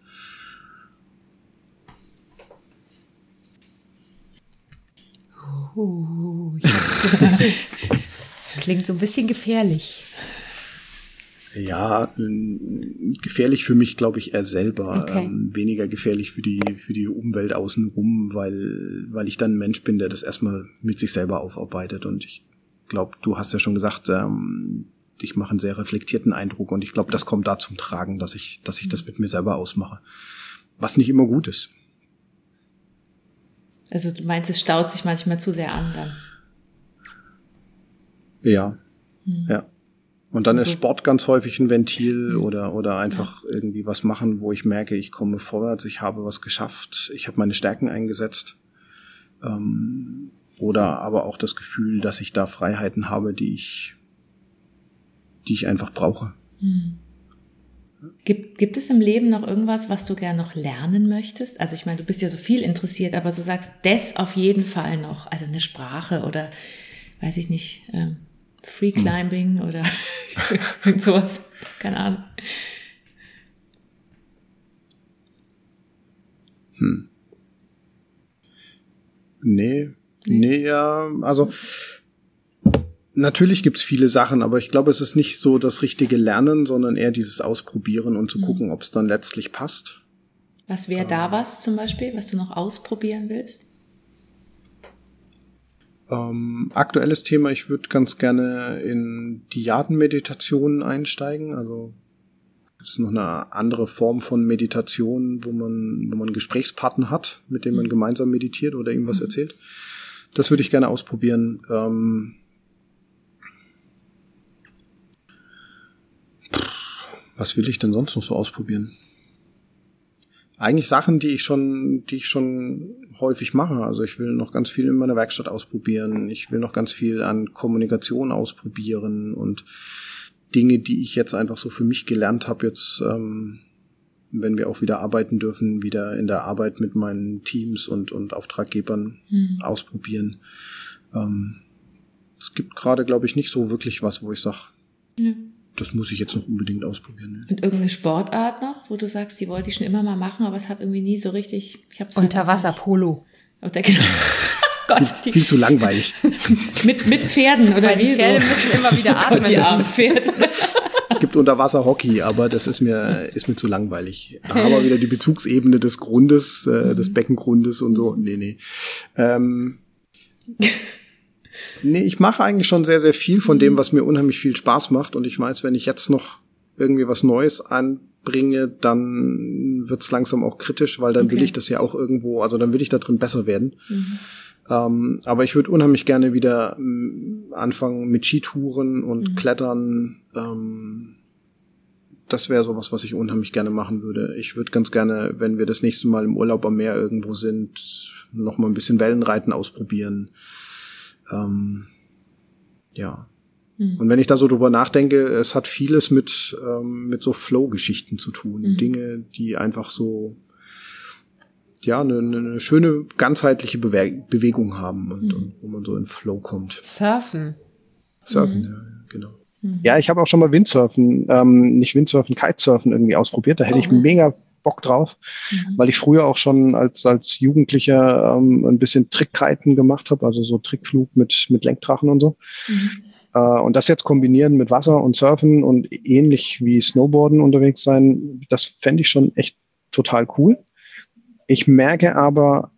[SPEAKER 1] Uh, das klingt so ein bisschen gefährlich.
[SPEAKER 3] Ja, gefährlich für mich, glaube ich, eher selber. Okay. Ähm, weniger gefährlich für die, für die Umwelt außenrum, weil, weil ich dann ein Mensch bin, der das erstmal mit sich selber aufarbeitet. Und ich glaube, du hast ja schon gesagt, ähm, ich mache einen sehr reflektierten Eindruck und ich glaube, das kommt da zum Tragen, dass ich, dass ich das mit mir selber ausmache. Was nicht immer gut ist.
[SPEAKER 2] Also du meinst, es staut sich manchmal zu sehr an dann.
[SPEAKER 3] Ja. Hm. Ja. Und dann ist Sport ganz häufig ein Ventil oder, oder einfach irgendwie was machen, wo ich merke, ich komme vorwärts, ich habe was geschafft, ich habe meine Stärken eingesetzt. Ähm, oder aber auch das Gefühl, dass ich da Freiheiten habe, die ich, die ich einfach brauche. Hm.
[SPEAKER 2] Gibt, gibt es im Leben noch irgendwas, was du gern noch lernen möchtest? Also ich meine, du bist ja so viel interessiert, aber so sagst, das auf jeden Fall noch. Also eine Sprache oder, weiß ich nicht, ähm, Free hm. Climbing hm. oder sowas. Keine Ahnung.
[SPEAKER 3] Hm. Nee, nee, ja, also natürlich gibt's viele Sachen, aber ich glaube, es ist nicht so das richtige Lernen, sondern eher dieses Ausprobieren und zu mhm. gucken, ob es dann letztlich passt.
[SPEAKER 2] Was wäre ähm, da was zum Beispiel, was du noch ausprobieren willst?
[SPEAKER 3] Ähm, aktuelles Thema, ich würde ganz gerne in Diadenmeditationen einsteigen. Also es ist noch eine andere Form von Meditation, wo man, wo man Gesprächspartner hat, mit dem man mhm. gemeinsam meditiert oder ihm was mhm. erzählt. Das würde ich gerne ausprobieren. Ähm, Was will ich denn sonst noch so ausprobieren? Eigentlich Sachen, die ich schon, die ich schon häufig mache. Also ich will noch ganz viel in meiner Werkstatt ausprobieren. Ich will noch ganz viel an Kommunikation ausprobieren und Dinge, die ich jetzt einfach so für mich gelernt habe, jetzt, ähm, wenn wir auch wieder arbeiten dürfen, wieder in der Arbeit mit meinen Teams und, und Auftraggebern mhm. ausprobieren. Ähm, es gibt gerade, glaube ich, nicht so wirklich was, wo ich sage, mhm das muss ich jetzt noch unbedingt ausprobieren. Ne?
[SPEAKER 2] Und irgendeine Sportart noch, wo du sagst, die wollte ich schon immer mal machen, aber es hat irgendwie nie so richtig.
[SPEAKER 1] Ich hab's Unterwasserpolo.
[SPEAKER 3] Gott, viel, viel, zu langweilig.
[SPEAKER 2] mit, mit Pferden oder Weil wie? Die
[SPEAKER 1] Pferde so? müssen immer wieder oh atmen. die armen Pferde.
[SPEAKER 3] es gibt Unterwasserhockey, aber das ist mir, ist mir zu langweilig. Aber wieder die Bezugsebene des Grundes, äh, des Beckengrundes und so. Nee, nee. Ähm, Nee, ich mache eigentlich schon sehr, sehr viel von dem, mhm. was mir unheimlich viel Spaß macht. Und ich weiß, wenn ich jetzt noch irgendwie was Neues anbringe, dann wird's langsam auch kritisch, weil dann okay. will ich das ja auch irgendwo, also dann will ich da drin besser werden. Mhm. Ähm, aber ich würde unheimlich gerne wieder ähm, anfangen mit Skitouren und mhm. Klettern. Ähm, das wäre sowas, was ich unheimlich gerne machen würde. Ich würde ganz gerne, wenn wir das nächste Mal im Urlaub am Meer irgendwo sind, noch mal ein bisschen Wellenreiten ausprobieren. Ähm, ja. Mhm. Und wenn ich da so drüber nachdenke, es hat vieles mit, ähm, mit so Flow-Geschichten zu tun. Mhm. Dinge, die einfach so, ja, eine, eine schöne ganzheitliche Bewe Bewegung haben und, mhm. und, wo man so in Flow kommt.
[SPEAKER 1] Surfen.
[SPEAKER 3] Surfen, mhm. ja, genau. Mhm. Ja, ich habe auch schon mal Windsurfen, ähm, nicht Windsurfen, Kitesurfen irgendwie ausprobiert. Da hätte oh. ich mega Bock drauf, mhm. weil ich früher auch schon als, als Jugendlicher ähm, ein bisschen Trickkiten gemacht habe, also so Trickflug mit, mit Lenkdrachen und so. Mhm. Äh, und das jetzt kombinieren mit Wasser und Surfen und ähnlich wie Snowboarden unterwegs sein, das fände ich schon echt total cool. Ich merke aber,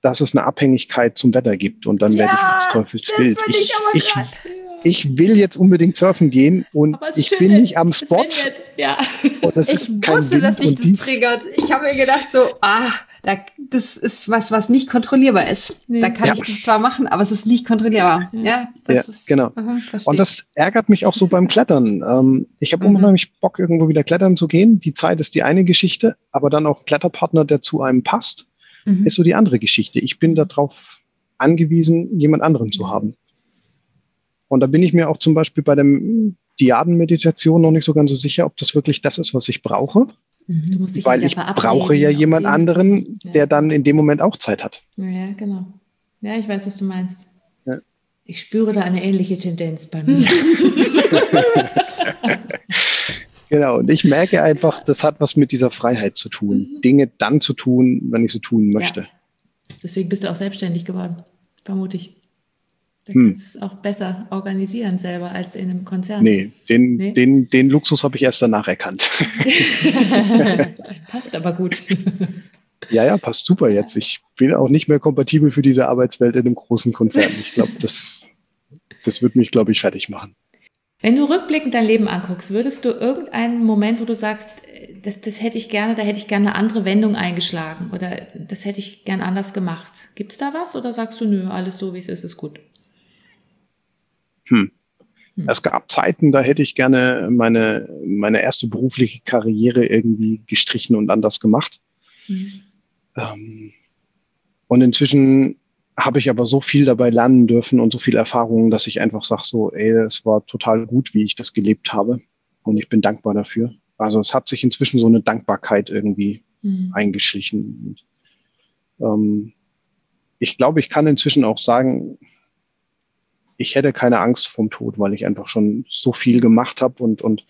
[SPEAKER 3] dass es eine Abhängigkeit zum Wetter gibt und dann ja, werde ich ins Teufelsbild. Ich, ich, ich will jetzt unbedingt surfen gehen und ich bin nicht am Spot.
[SPEAKER 1] Ja. ich wusste, dass dich das triggert. Ich habe mir gedacht so, ah, da, das ist was, was nicht kontrollierbar ist. Nee. Da kann ja. ich das zwar machen, aber es ist nicht kontrollierbar. Ja, das
[SPEAKER 3] ja, ist, genau. Aha, und das ärgert mich auch so beim Klettern. Ähm, ich habe mhm. unheimlich Bock, irgendwo wieder klettern zu gehen. Die Zeit ist die eine Geschichte, aber dann auch Kletterpartner, der zu einem passt mhm. ist so die andere Geschichte. Ich bin darauf angewiesen, jemand anderen zu haben. Und da bin ich mir auch zum Beispiel bei dem Diadenmeditation noch nicht so ganz so sicher, ob das wirklich das ist, was ich brauche. Mhm. Weil ich brauche ja jemand anderen, ja. der dann in dem Moment auch Zeit hat.
[SPEAKER 2] Ja, genau. Ja, ich weiß, was du meinst. Ja. Ich spüre da eine ähnliche Tendenz bei mir.
[SPEAKER 3] genau, und ich merke einfach, das hat was mit dieser Freiheit zu tun. Mhm. Dinge dann zu tun, wenn ich sie tun möchte. Ja.
[SPEAKER 2] Deswegen bist du auch selbstständig geworden, vermute ich. Da hm. kannst du es auch besser organisieren selber als in einem Konzern.
[SPEAKER 3] Nee, den, nee? den, den Luxus habe ich erst danach erkannt.
[SPEAKER 2] passt aber gut.
[SPEAKER 3] Ja, ja, passt super jetzt. Ich bin auch nicht mehr kompatibel für diese Arbeitswelt in einem großen Konzern. Ich glaube, das, das wird mich, glaube ich, fertig machen.
[SPEAKER 2] Wenn du rückblickend dein Leben anguckst, würdest du irgendeinen Moment, wo du sagst, das, das hätte ich gerne, da hätte ich gerne eine andere Wendung eingeschlagen oder das hätte ich gern anders gemacht. Gibt es da was oder sagst du, nö, alles so wie es ist, ist gut?
[SPEAKER 3] Hm. hm. Es gab Zeiten, da hätte ich gerne meine, meine erste berufliche Karriere irgendwie gestrichen und anders gemacht. Hm. Ähm, und inzwischen habe ich aber so viel dabei lernen dürfen und so viel Erfahrung, dass ich einfach sage so, ey, es war total gut, wie ich das gelebt habe. Und ich bin dankbar dafür. Also es hat sich inzwischen so eine Dankbarkeit irgendwie mhm. eingeschlichen. Und, ähm, ich glaube, ich kann inzwischen auch sagen, ich hätte keine Angst vom Tod, weil ich einfach schon so viel gemacht habe und, und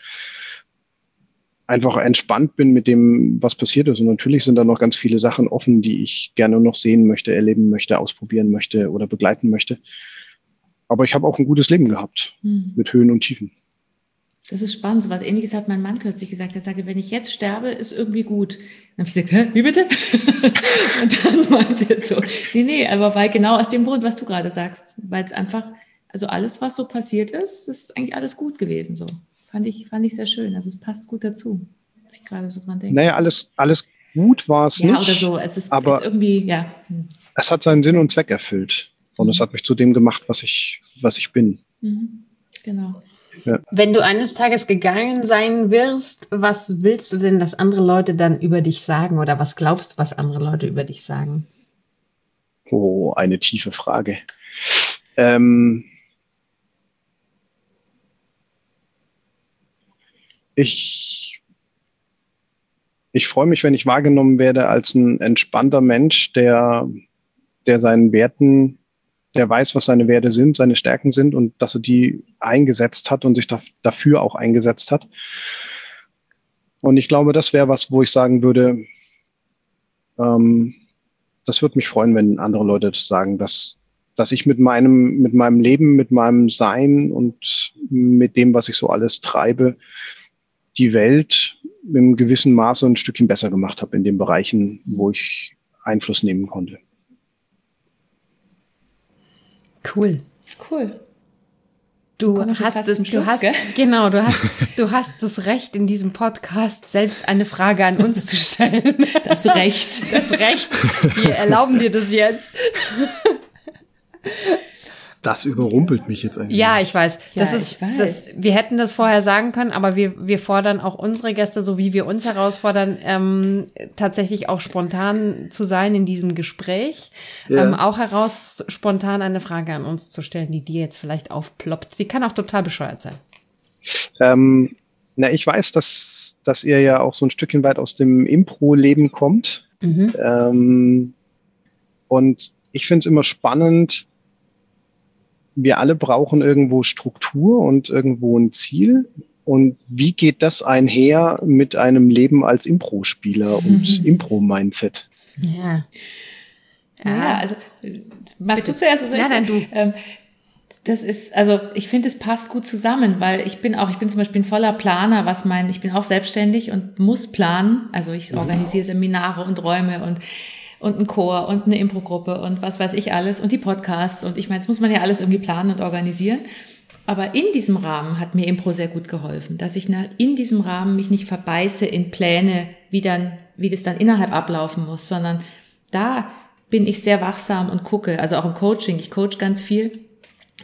[SPEAKER 3] einfach entspannt bin mit dem, was passiert ist. Und natürlich sind da noch ganz viele Sachen offen, die ich gerne noch sehen möchte, erleben möchte, ausprobieren möchte oder begleiten möchte. Aber ich habe auch ein gutes Leben gehabt mhm. mit Höhen und Tiefen.
[SPEAKER 2] Das ist spannend. So was ähnliches hat mein Mann kürzlich gesagt. Er sagte, wenn ich jetzt sterbe, ist irgendwie gut. Dann habe ich gesagt, Hä, wie bitte? und dann meinte er so, nee, nee, aber weil genau aus dem Grund, was du gerade sagst, weil es einfach, also alles, was so passiert ist, ist eigentlich alles gut gewesen so. Fand ich, fand ich sehr schön. Also es passt gut dazu, was ich gerade so dran denke.
[SPEAKER 3] Naja, alles, alles gut war es ja, nicht.
[SPEAKER 2] Ja, oder so. Es ist, aber ist irgendwie, ja. Hm.
[SPEAKER 3] Es hat seinen Sinn und Zweck erfüllt. Und mhm. es hat mich zu dem gemacht, was ich, was ich bin.
[SPEAKER 2] Mhm. Genau.
[SPEAKER 1] Ja. Wenn du eines Tages gegangen sein wirst, was willst du denn, dass andere Leute dann über dich sagen oder was glaubst du, was andere Leute über dich sagen?
[SPEAKER 3] Oh, eine tiefe Frage. Ähm ich, ich freue mich, wenn ich wahrgenommen werde als ein entspannter Mensch, der, der seinen Werten der weiß, was seine Werte sind, seine Stärken sind und dass er die eingesetzt hat und sich da, dafür auch eingesetzt hat. Und ich glaube, das wäre was, wo ich sagen würde, ähm, das würde mich freuen, wenn andere Leute das sagen, dass, dass ich mit meinem, mit meinem Leben, mit meinem Sein und mit dem, was ich so alles treibe, die Welt im gewissen Maße ein Stückchen besser gemacht habe in den Bereichen, wo ich Einfluss nehmen konnte.
[SPEAKER 1] Cool.
[SPEAKER 2] Cool.
[SPEAKER 1] Du hast es, du hast, genau, du hast, du hast das Recht in diesem Podcast selbst eine Frage an uns zu stellen.
[SPEAKER 2] Das Recht.
[SPEAKER 1] Das Recht. Wir erlauben dir das jetzt.
[SPEAKER 3] Das überrumpelt mich jetzt eigentlich.
[SPEAKER 1] Ja, ich weiß. Das ja, ist, weiß. Das, wir hätten das vorher sagen können, aber wir, wir fordern auch unsere Gäste, so wie wir uns herausfordern, ähm, tatsächlich auch spontan zu sein in diesem Gespräch. Ja. Ähm, auch heraus spontan eine Frage an uns zu stellen, die dir jetzt vielleicht aufploppt. Die kann auch total bescheuert sein.
[SPEAKER 3] Ähm, na, ich weiß, dass, dass ihr ja auch so ein Stückchen weit aus dem Impro-Leben kommt. Mhm. Ähm, und ich finde es immer spannend, wir alle brauchen irgendwo Struktur und irgendwo ein Ziel. Und wie geht das einher mit einem Leben als Impro-Spieler und mhm. Impro-Mindset?
[SPEAKER 2] Ja. ja. Ja, also magst Bitte. du zuerst? Also
[SPEAKER 1] ja, dann du. Ähm,
[SPEAKER 2] das ist, also ich finde, es passt gut zusammen, weil ich bin auch, ich bin zum Beispiel ein voller Planer, was mein, ich bin auch selbstständig und muss planen. Also ich organisiere Seminare und Räume und und ein Chor und eine Improgruppe und was weiß ich alles und die Podcasts und ich meine, das muss man ja alles irgendwie planen und organisieren. Aber in diesem Rahmen hat mir Impro sehr gut geholfen, dass ich in diesem Rahmen mich nicht verbeiße in Pläne, wie dann, wie das dann innerhalb ablaufen muss, sondern da bin ich sehr wachsam und gucke, also auch im Coaching, ich coach ganz viel.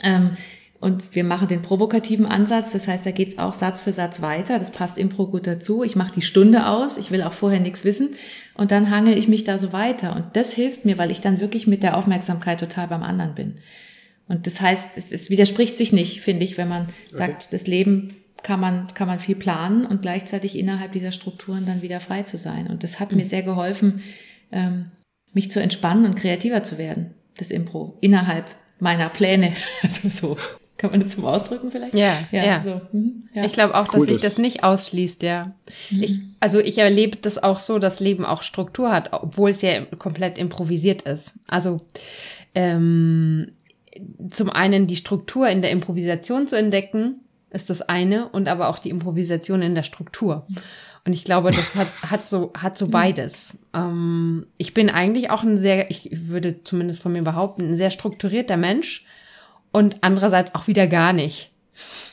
[SPEAKER 2] Ähm, Und wir machen den provokativen Ansatz, das heißt, da geht's auch Satz für Satz weiter. Das passt Impro gut dazu. Ich mache die Stunde aus, ich will auch vorher nichts wissen und dann hangel ich mich da so weiter. Und das hilft mir, weil ich dann wirklich mit der Aufmerksamkeit total beim anderen bin. Und das heißt, es, es widerspricht sich nicht, finde ich, wenn man sagt, okay. das Leben kann man, kann man viel planen und gleichzeitig innerhalb dieser Strukturen dann wieder frei zu sein. Und das hat mhm. mir sehr geholfen, ähm, mich zu entspannen und kreativer zu werden, das Impro, innerhalb meiner Pläne. Also so. Kann man das zum Ausdrücken vielleicht?
[SPEAKER 1] Ja, ja. ja. So, mhm, ja. Ich glaube auch, cool, dass sich das nicht ausschließt, ja. Mhm. Ich, also ich erlebe das auch so, dass Leben auch Struktur hat, obwohl es ja komplett improvisiert ist. Also ähm, zum einen die Struktur in der Improvisation zu entdecken, ist das eine, und aber auch die Improvisation in der Struktur. Und ich glaube, das hat, hat so, hat so beides. Ähm, ich bin eigentlich auch ein sehr, ich würde zumindest von mir behaupten, ein sehr strukturierter Mensch und andererseits auch wieder gar nicht.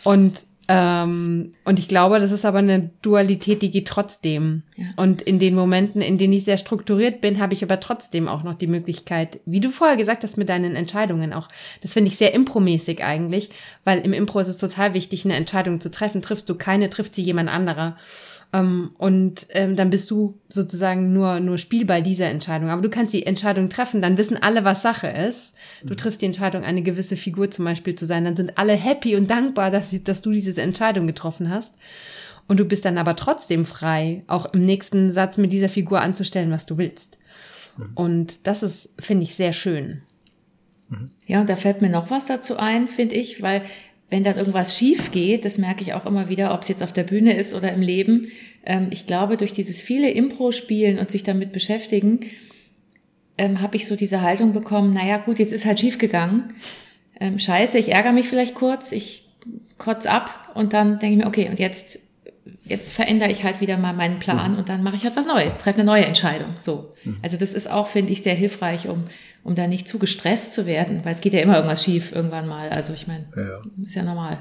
[SPEAKER 1] Und ähm, und ich glaube, das ist aber eine Dualität, die geht trotzdem. Ja. Und in den Momenten, in denen ich sehr strukturiert bin, habe ich aber trotzdem auch noch die Möglichkeit, wie du vorher gesagt hast, mit deinen Entscheidungen auch. Das finde ich sehr impromäßig eigentlich, weil im Impro ist es total wichtig, eine Entscheidung zu treffen. Triffst du keine, trifft sie jemand anderer. Ähm, und ähm, dann bist du sozusagen nur, nur Spielball dieser Entscheidung. Aber du kannst die Entscheidung treffen, dann wissen alle, was Sache ist. Du mhm. triffst die Entscheidung, eine gewisse Figur zum Beispiel zu sein. Dann sind alle happy und dankbar, dass, sie, dass du diese Entscheidung getroffen hast. Und du bist dann aber trotzdem frei, auch im nächsten Satz mit dieser Figur anzustellen, was du willst. Mhm. Und das ist, finde ich, sehr schön.
[SPEAKER 2] Mhm. Ja, und da fällt mir noch was dazu ein, finde ich, weil wenn dann irgendwas schief geht, das merke ich auch immer wieder, ob es jetzt auf der Bühne ist oder im Leben, ähm, ich glaube, durch dieses viele Impro-Spielen und sich damit beschäftigen, ähm, habe ich so diese Haltung bekommen, naja gut, jetzt ist halt schief gegangen. Ähm, scheiße, ich ärgere mich vielleicht kurz, ich kotz ab und dann denke ich mir, okay, und jetzt jetzt verändere ich halt wieder mal meinen Plan mhm. und dann mache ich halt was Neues, treffe eine neue Entscheidung. So. Mhm. Also das ist auch, finde ich, sehr hilfreich, um, um da nicht zu gestresst zu werden, weil es geht ja immer irgendwas schief irgendwann mal. Also ich meine, ja. ist ja normal.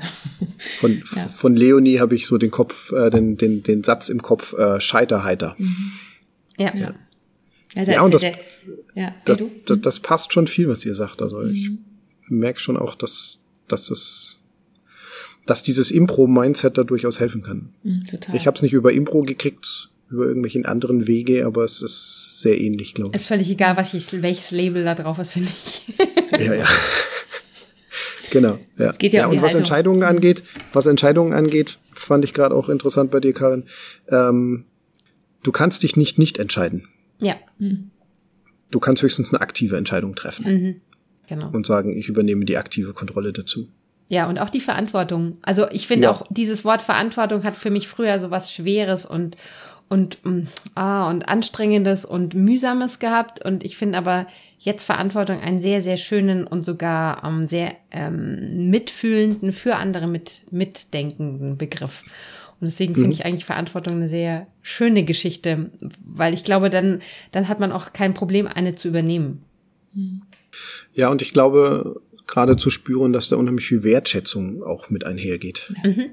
[SPEAKER 3] Von, ja. von Leonie habe ich so den Kopf, äh, den, den, den Satz im Kopf, äh, Scheiterheiter. Mhm.
[SPEAKER 2] Ja. ja.
[SPEAKER 3] Ja, da ja und das, der, ja. Das, das, das, passt schon viel, was ihr sagt. Also mhm. ich merke schon auch, dass, dass das dass dieses Impro-Mindset da durchaus helfen kann. Mhm, total. Ich habe es nicht über Impro gekriegt, über irgendwelchen anderen Wege, aber es ist sehr ähnlich, glaube
[SPEAKER 1] ich. Ist völlig egal, was ich, welches Label da drauf ist, finde
[SPEAKER 3] ich. ja, ja. Genau. Ja. Es geht ja, ja um und was Haltung. Entscheidungen angeht, was Entscheidungen angeht, fand ich gerade auch interessant bei dir, Karin. Ähm, du kannst dich nicht nicht entscheiden.
[SPEAKER 1] Ja. Mhm.
[SPEAKER 3] Du kannst höchstens eine aktive Entscheidung treffen. Mhm. Genau. Und sagen, ich übernehme die aktive Kontrolle dazu.
[SPEAKER 1] Ja, und auch die Verantwortung. Also ich finde ja. auch, dieses Wort Verantwortung hat für mich früher so was Schweres und, und, mm, ah, und Anstrengendes und Mühsames gehabt. Und ich finde aber jetzt Verantwortung einen sehr, sehr schönen und sogar ähm, sehr ähm, mitfühlenden, für andere mit, mitdenkenden Begriff. Und deswegen finde mhm. ich eigentlich Verantwortung eine sehr schöne Geschichte, weil ich glaube, dann, dann hat man auch kein Problem, eine zu übernehmen.
[SPEAKER 3] Ja, und ich glaube, gerade zu spüren, dass da unheimlich viel Wertschätzung auch mit einhergeht. Mhm.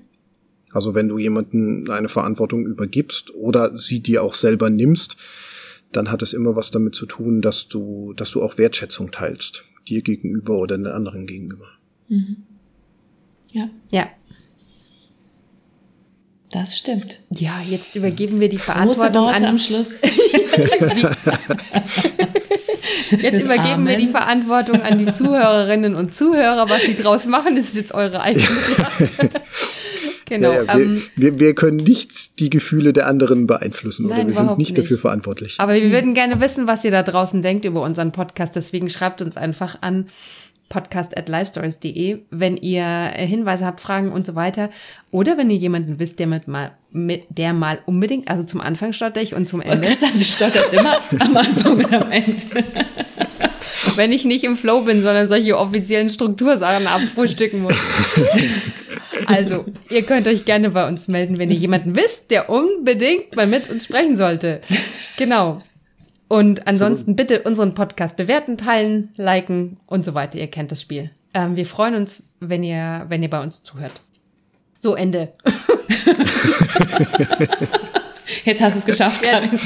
[SPEAKER 3] Also wenn du jemanden eine Verantwortung übergibst oder sie dir auch selber nimmst, dann hat es immer was damit zu tun, dass du, dass du auch Wertschätzung teilst, dir gegenüber oder den anderen gegenüber. Mhm.
[SPEAKER 2] Ja.
[SPEAKER 1] Ja.
[SPEAKER 2] Das stimmt.
[SPEAKER 1] Ja, jetzt übergeben wir die Verantwortung
[SPEAKER 2] an am Schluss.
[SPEAKER 1] Jetzt übergeben Amen. wir die Verantwortung an die Zuhörerinnen und Zuhörer. Was sie draus machen, ist jetzt eure eigene Sache.
[SPEAKER 3] Genau. Ja, ja, wir, ähm, wir, wir, können nicht die Gefühle der anderen beeinflussen nein, oder wir sind nicht, nicht dafür verantwortlich.
[SPEAKER 1] Aber wir würden gerne wissen, was ihr da draußen denkt über unseren Podcast. Deswegen schreibt uns einfach an podcast at livestories.de, wenn ihr Hinweise habt, Fragen und so weiter. Oder wenn ihr jemanden wisst, der mit mal, mit, der mal unbedingt, also zum Anfang stotter ich und zum Ende.
[SPEAKER 2] Ich sagen, du stotterst immer am Anfang und am Ende.
[SPEAKER 1] wenn ich nicht im Flow bin, sondern solche offiziellen Struktursachen abfrühstücken muss. Also, ihr könnt euch gerne bei uns melden, wenn ihr jemanden wisst, der unbedingt mal mit uns sprechen sollte. Genau. Und ansonsten so. bitte unseren Podcast bewerten, teilen, liken und so weiter. Ihr kennt das Spiel. Ähm, wir freuen uns, wenn ihr, wenn ihr bei uns zuhört. So, Ende.
[SPEAKER 2] Jetzt hast du es geschafft,
[SPEAKER 1] Karin.